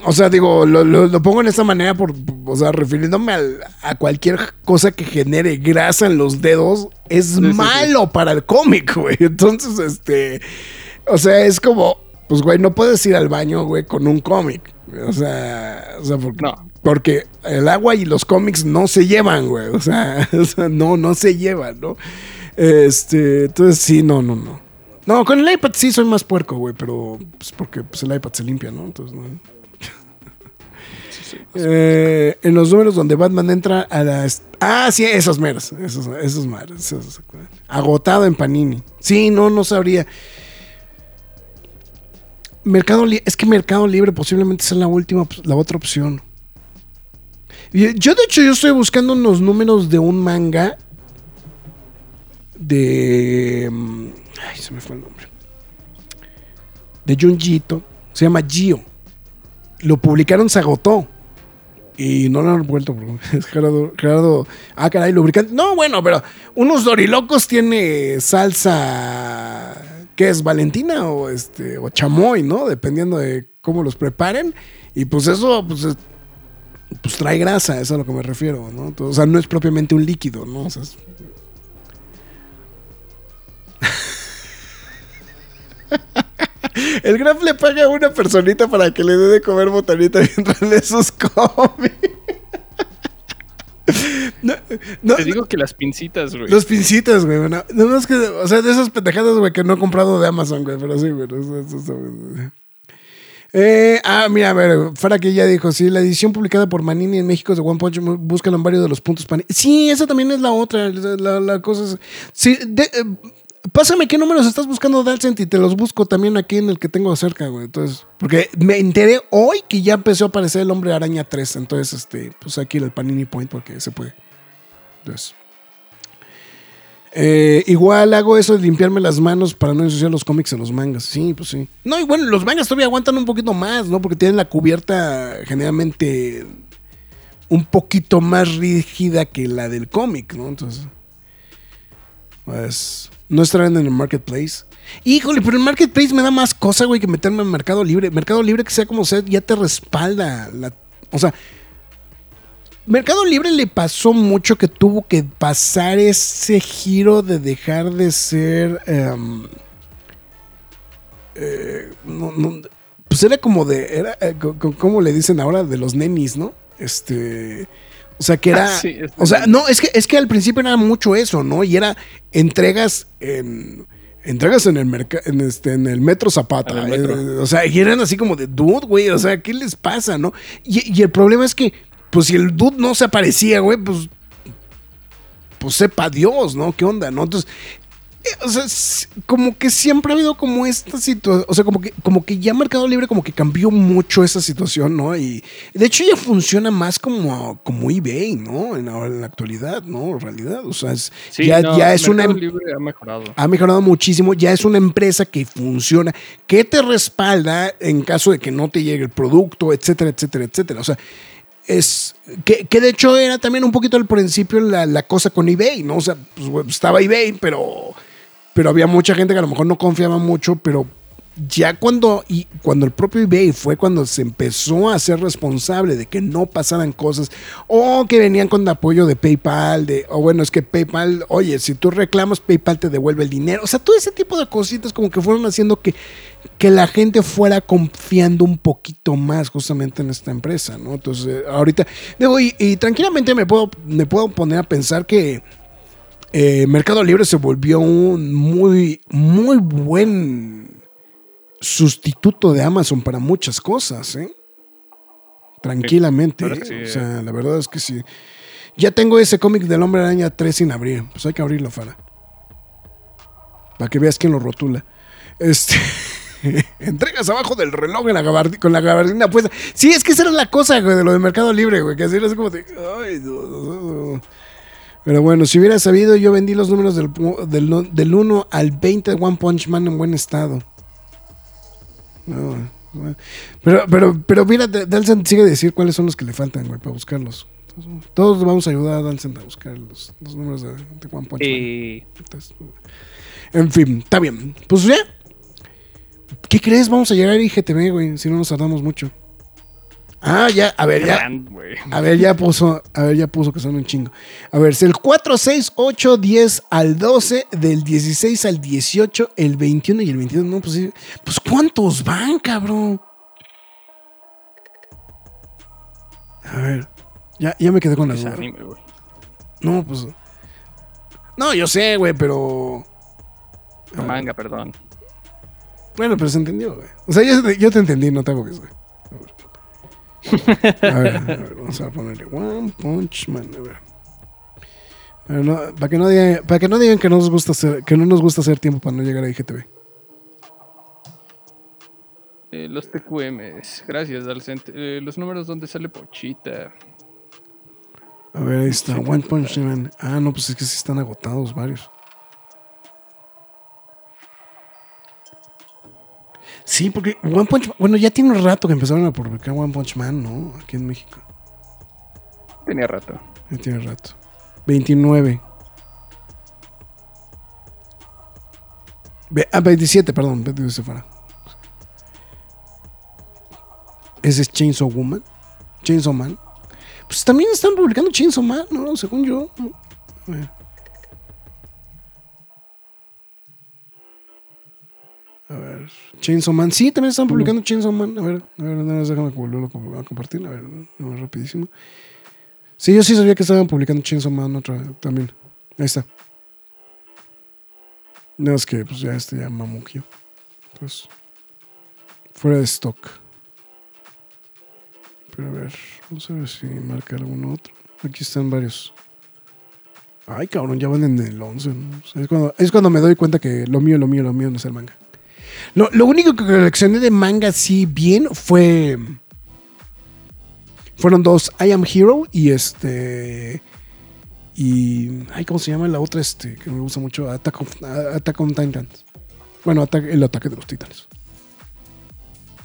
o sea, digo, lo, lo, lo, pongo en esta manera, por, o sea, refiriéndome a, a, cualquier cosa que genere grasa en los dedos, es sí, malo sí, sí. para el cómic, güey. Entonces, este. O sea, es como, pues, güey, no puedes ir al baño, güey, con un cómic. O sea, o sea porque, no. porque, el agua y los cómics no se llevan, güey. O sea, *laughs* o sea, no, no se llevan, ¿no? Este, entonces sí, no, no, no. No, con el iPad sí soy más puerco, güey, pero pues porque pues, el iPad se limpia, ¿no? Entonces, no. *laughs* Sí, eh, en los números donde Batman entra a las. Ah, sí, esos meros. Esos, esos meros. Esos, agotado en Panini. Sí, no, no sabría. Mercado es que Mercado Libre posiblemente sea la última, la otra opción. Yo, de hecho, yo estoy buscando unos números de un manga de. mm, Ay, se me fue el nombre. De Junjito. Se llama Gio. Lo publicaron, se agotó. Y no lo han vuelto, bro. *laughs* Es Gerardo, Gerardo. Ah, caray, lubricante. No, bueno, pero unos dorilocos tiene salsa. ¿Qué es? ¿Valentina o este? O chamoy, ¿no? Dependiendo de cómo los preparen. Y pues eso, pues, es- pues trae grasa, eso es a lo que me refiero, ¿no? O sea, no es propiamente un líquido, ¿no? O sea, es- *laughs* El Graf le paga a una personita para que le dé de comer botanita mientras lee sus cómics. No, no, Te digo que las pincitas, güey. los pincitas, güey. No, no, no es que, o sea, de esas pendejadas, güey, que no he comprado de Amazon, güey, pero sí, güey. eso- eso. Eh, ah, mira, a ver, Farah que ya dijo, sí, la edición publicada por Manini en México de One Punch, búscalo en varios de los puntos Panini. Sí, esa también es la otra, la, la cosa es... Sí, de- eh, pásame qué números estás buscando, Dalcent, y te los busco también aquí en el que tengo cerca, güey. Entonces, porque me enteré hoy que ya empezó a aparecer el Hombre Araña 3, entonces, este, pues aquí el Panini Point porque se puede. Entonces... Eh, igual hago eso de limpiarme las manos para no ensuciar los cómics en los mangas. Sí, pues sí. No, y bueno, los mangas todavía aguantan un poquito más, ¿no? Porque tienen la cubierta generalmente un poquito más rígida que la del cómic, ¿no? Entonces, pues, no estarán en el marketplace. Híjole, pero el marketplace me da más cosa, güey, que meterme en Mercado Libre. Mercado Libre, que sea como sea, ya te respalda. O sea, Mercado Libre le pasó mucho que tuvo que pasar ese giro de dejar de ser. em, eh, no- no- pues era como de. Era, eh, co- co- ¿Cómo le dicen ahora? De los nenis, ¿no? Este. O sea, que era. Ah, *laughs* sí, o sea, no, es que, es que al principio era mucho eso, ¿no? Y era entregas en. Entregas en el mercado, en, este, en el metro Zapata. En el metro. eh, o sea, y eran así como de dude, güey. O sea, ¿qué les pasa, no? Y, y el problema es que, pues si el dude no se aparecía, güey, pues. Pues sepa Dios, ¿no? ¿Qué onda, no? Entonces. eh, O sea, como que siempre ha habido como esta situación, o sea, como que, como que ya Mercado Libre como que cambió mucho esa situación, ¿no? Y de hecho ya funciona más como, como eBay, ¿no? En, la actualidad, ¿no? En realidad, o sea, es- Sí, ya, no, ya es una, Mercado em- Libre ha mejorado. ha mejorado muchísimo, ya es una empresa que funciona, que te respalda en caso de que no te llegue el producto, etcétera, etcétera, etcétera. O sea, es que, que de hecho era también un poquito al principio la, la cosa con eBay, ¿no? O sea, pues, estaba eBay, pero, pero había mucha gente que a lo mejor no confiaba mucho, pero ya cuando, y cuando el propio eBay fue cuando se empezó a ser responsable de que no pasaran cosas o que venían con apoyo de PayPal, de, o bueno, es que PayPal, oye, si tú reclamas, PayPal te devuelve el dinero. O sea, todo ese tipo de cositas como que fueron haciendo que, que la gente fuera confiando un poquito más justamente en esta empresa, ¿no? Entonces, ahorita, digo, y, y tranquilamente me puedo, me puedo poner a pensar que eh, Mercado Libre se volvió un muy, muy buen sustituto de Amazon para muchas cosas, ¿eh? Tranquilamente. ¿eh? O sí, sea, la verdad es que sí. Ya tengo ese cómic del Hombre Araña 3 sin abrir. Pues hay que abrirlo, Fara. Para que veas quién lo rotula. Este. *laughs* Entregas abajo del reloj en la gabardi- con la gabardina puesta. Sí, es que esa era la cosa, güey, de lo de Mercado Libre, güey. Que así era así como de. Ay, no, no, no. Pero bueno, si hubiera sabido, yo vendí los números del, del, del 1 al 20 de One Punch Man en buen estado. No. Pero, pero, pero mira, Dalsen sigue a decir cuáles son los que le faltan, güey, para buscarlos. Entonces, Todos vamos a ayudar a Dalsen a buscar los, los números de, de One Punch Man. Eh, Entonces, en fin, está bien. Pues ya. ¿Qué crees? Vamos a llegar a IGTV, güey, si no nos tardamos mucho. Ah, ya, a ver, ya. gran, güey. A ver, ya puso, a ver, ya puso que son un chingo. A ver, es el 4, 6, 8, 10 al 12, del 16 al 18, el 21 y el 22. No, pues. Pues ¿cuántos van, cabrón? A ver, ya, ya me quedé con la Es duda. anime, güey. No, pues. No, yo sé, güey, pero. Manga, perdón. Bueno, pero se entendió, güey. O sea, yo, yo te entendí, no te hago güey. A ver, a ver, vamos a ponerle One Punch Man, a ver. Pero no, para que no digan, para que no digan que no nos gusta hacer, que no nos gusta hacer tiempo para no llegar a IGTV. Eh, los TQMs. Gracias, Dalcent. Eh, los números donde sale Pochita. A ver, ahí está, One Punch Man. Ah, no, pues es que sí están agotados varios. Sí, porque One Punch Man, bueno, ya tiene un rato que empezaron a publicar One Punch Man, ¿no? Aquí en México. Tenía rato. Ya tiene rato. 29. Ve- Ah, 27, perdón. 27 fuera. Ese es Chainsaw Woman. Chainsaw Man. Pues también están publicando Chainsaw Man, ¿no? Según yo. A ver. A ver. Chainsaw Man. Sí, también están publicando Chainsaw Man. A ver, a ver, nada más déjame volverlo a comp- a compartir. A ver, nada más rapidísimo. Sí, yo sí sabía que estaban publicando Chainsaw Man otra también. Ahí está. No, es que pues ya este ya mamuquio. Entonces, fuera de stock. Pero a ver, vamos a ver si marca alguno otro. Aquí están varios. Ay, cabrón, ya van en el 11. ¿no? Es, cuando, es cuando me doy cuenta que lo mío, lo mío, lo mío no es el manga. Lo, lo único que coleccioné de manga sí bien fue... Fueron dos, I Am Hero y este... Y... Ay, ¿cómo se llama la otra? Este, que me gusta mucho, Attack, of- Attack on Titans. Bueno, el ataque de los titanes.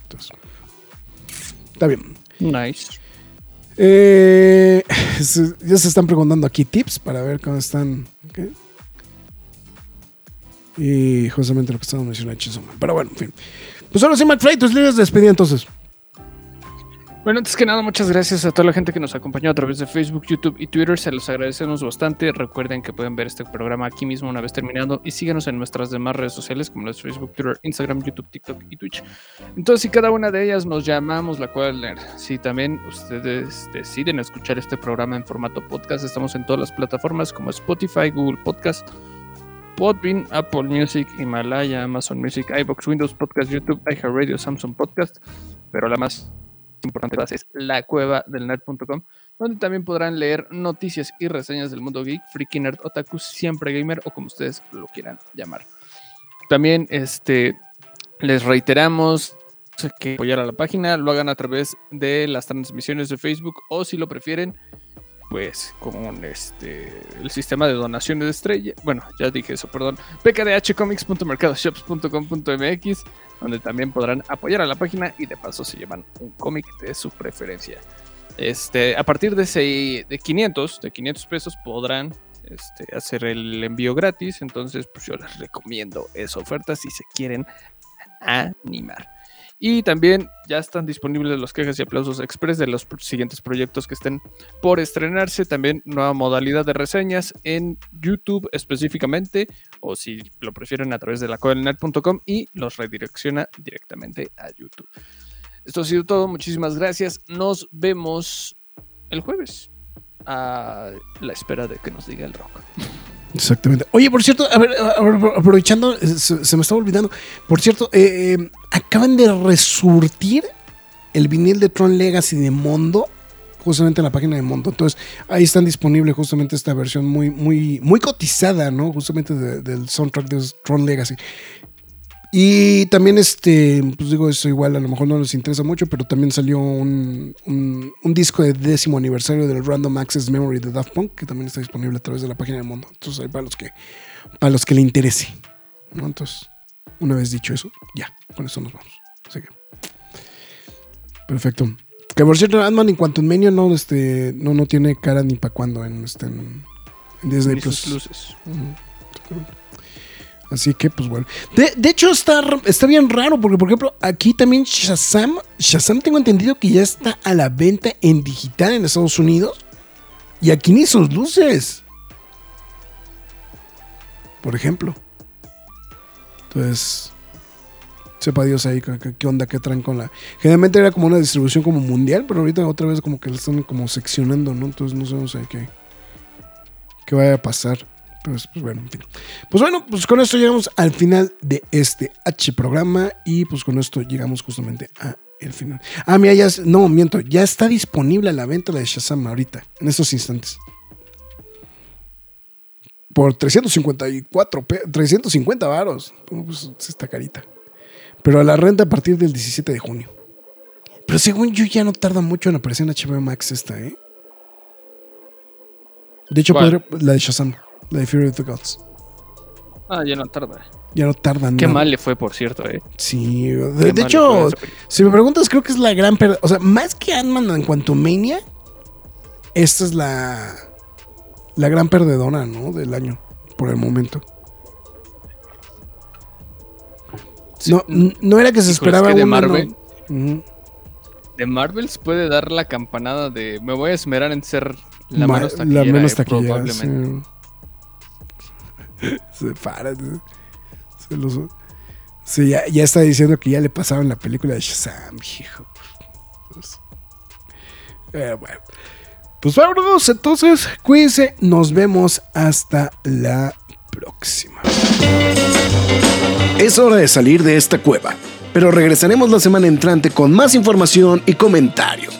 Entonces... Está bien. Nice. Eh, *laughs* ya se están preguntando aquí tips para ver cómo están. Y justamente lo que estamos mencionando Man. Pero bueno, en fin. Pues ahora sí, McFly, tus líneas de despedida entonces. Bueno, antes que nada, muchas gracias a toda la gente que nos acompañó a través de Facebook, YouTube y Twitter. Se los agradecemos bastante. Recuerden que pueden ver este programa aquí mismo una vez terminado y síganos en nuestras demás redes sociales como las Facebook, Twitter, Instagram, YouTube, TikTok y Twitch. Entonces, si cada una de ellas nos llamamos la cual. Si también ustedes deciden escuchar este programa en formato podcast, estamos en todas las plataformas como Spotify, Google Podcast, Podbean, Apple Music, Himalaya, Amazon Music, iBox, Windows Podcast, YouTube, iHeartRadio, Samsung Podcast, pero la más importante es la cueva del nerd.com, donde también podrán leer noticias y reseñas del mundo geek, freaky nerd, otaku, siempre gamer o como ustedes lo quieran llamar. También este, les reiteramos que apoyar a la página lo hagan a través de las transmisiones de Facebook o si lo prefieren pues con este el sistema de donaciones de estrella bueno ya dije eso perdón pkdhcomics.mercadoshops.com.mx donde también podrán apoyar a la página y de paso se llevan un cómic de su preferencia. Este, a partir de, ese, de 500, de 500 pesos podrán este, hacer el envío gratis, entonces pues yo les recomiendo esa oferta si se quieren animar. Y también ya están disponibles los quejas y aplausos express de los siguientes proyectos que estén por estrenarse. También nueva modalidad de reseñas en YouTube específicamente, o si lo prefieren a través de la codelnet.com y los redirecciona directamente a YouTube. Esto ha sido todo. Muchísimas gracias. Nos vemos el jueves. A la espera de que nos diga el rock. Exactamente. Oye, por cierto, a ver, aprovechando, eh, se, me estaba olvidando. Por cierto, eh, eh, acaban de resurtir el vinil de Tron Legacy de Mondo, justamente en la página de Mondo. Entonces, ahí están disponible justamente esta versión muy, muy, muy cotizada, ¿no? Justamente de- del soundtrack de Tron Legacy. Y también, este, pues digo, eso igual a lo mejor no les interesa mucho, pero también salió un, un, un disco de décimo aniversario del Random Access Memory de Daft Punk, que también está disponible a través de la página de Mondo. Entonces, ahí para los que, para los que le interese. ¿no? Entonces, una vez dicho eso, ya, con eso nos vamos. Así que. Perfecto. Que por cierto, Ant-Man en cuanto en Mania no, este, no, no tiene cara ni para cuando en, este, en, en Disney Plus. luces. Exactamente. Así que, pues bueno. De, de hecho, está, está bien raro, porque, por ejemplo, aquí también Shazam, Shazam tengo entendido que ya está a la venta en digital en Estados Unidos. Y aquí ni sus luces. Por ejemplo. Entonces, sepa Dios ahí qué, onda, qué traen con la... Generalmente era como una distribución como mundial, pero ahorita otra vez como que lo están como seccionando, ¿no? Entonces no sabemos ahí qué, qué vaya a pasar. Pues, pues bueno, en fin. Pues bueno, pues con esto llegamos al final de este H programa y pues con esto llegamos justamente a el final. Ah, mira, ya, no, miento, ya está disponible a la venta la de Shazam ahorita, en estos instantes. Por 354, pe- 350 varos. Pues está carita. Pero a la renta a partir del 17 de junio. Pero según yo ya no tarda mucho en aparecer en HBO Max esta, ¿eh? De hecho, podría- la de Shazam, la de Fury of the Gods. Ah, ya no tarda. Ya no tardan Qué nada. mal le fue, por cierto, eh. Sí, de, a hecho, si me preguntas, creo que es la gran. O sea, más que Ant-Man en cuanto Mania, esta es la, la gran perdedora, ¿no? Del año, por el momento. Sí, No, no era que se Híjole, es esperaba que de una, Marvel- ¿no? De Marvels puede dar la campanada de me voy a esmerar en ser la Ma- menos taquillera, la menos eh, taquillera, probablemente. sí. *laughs* Se para. Se, se los- sí, ya, ya está diciendo que ya le pasaron la película de Shazam, hijo. Pues, eh, bueno. Pues vámonos, entonces, cuídense. Nos vemos hasta la próxima. Es hora de salir de esta cueva, pero regresaremos la semana entrante con más información y comentarios.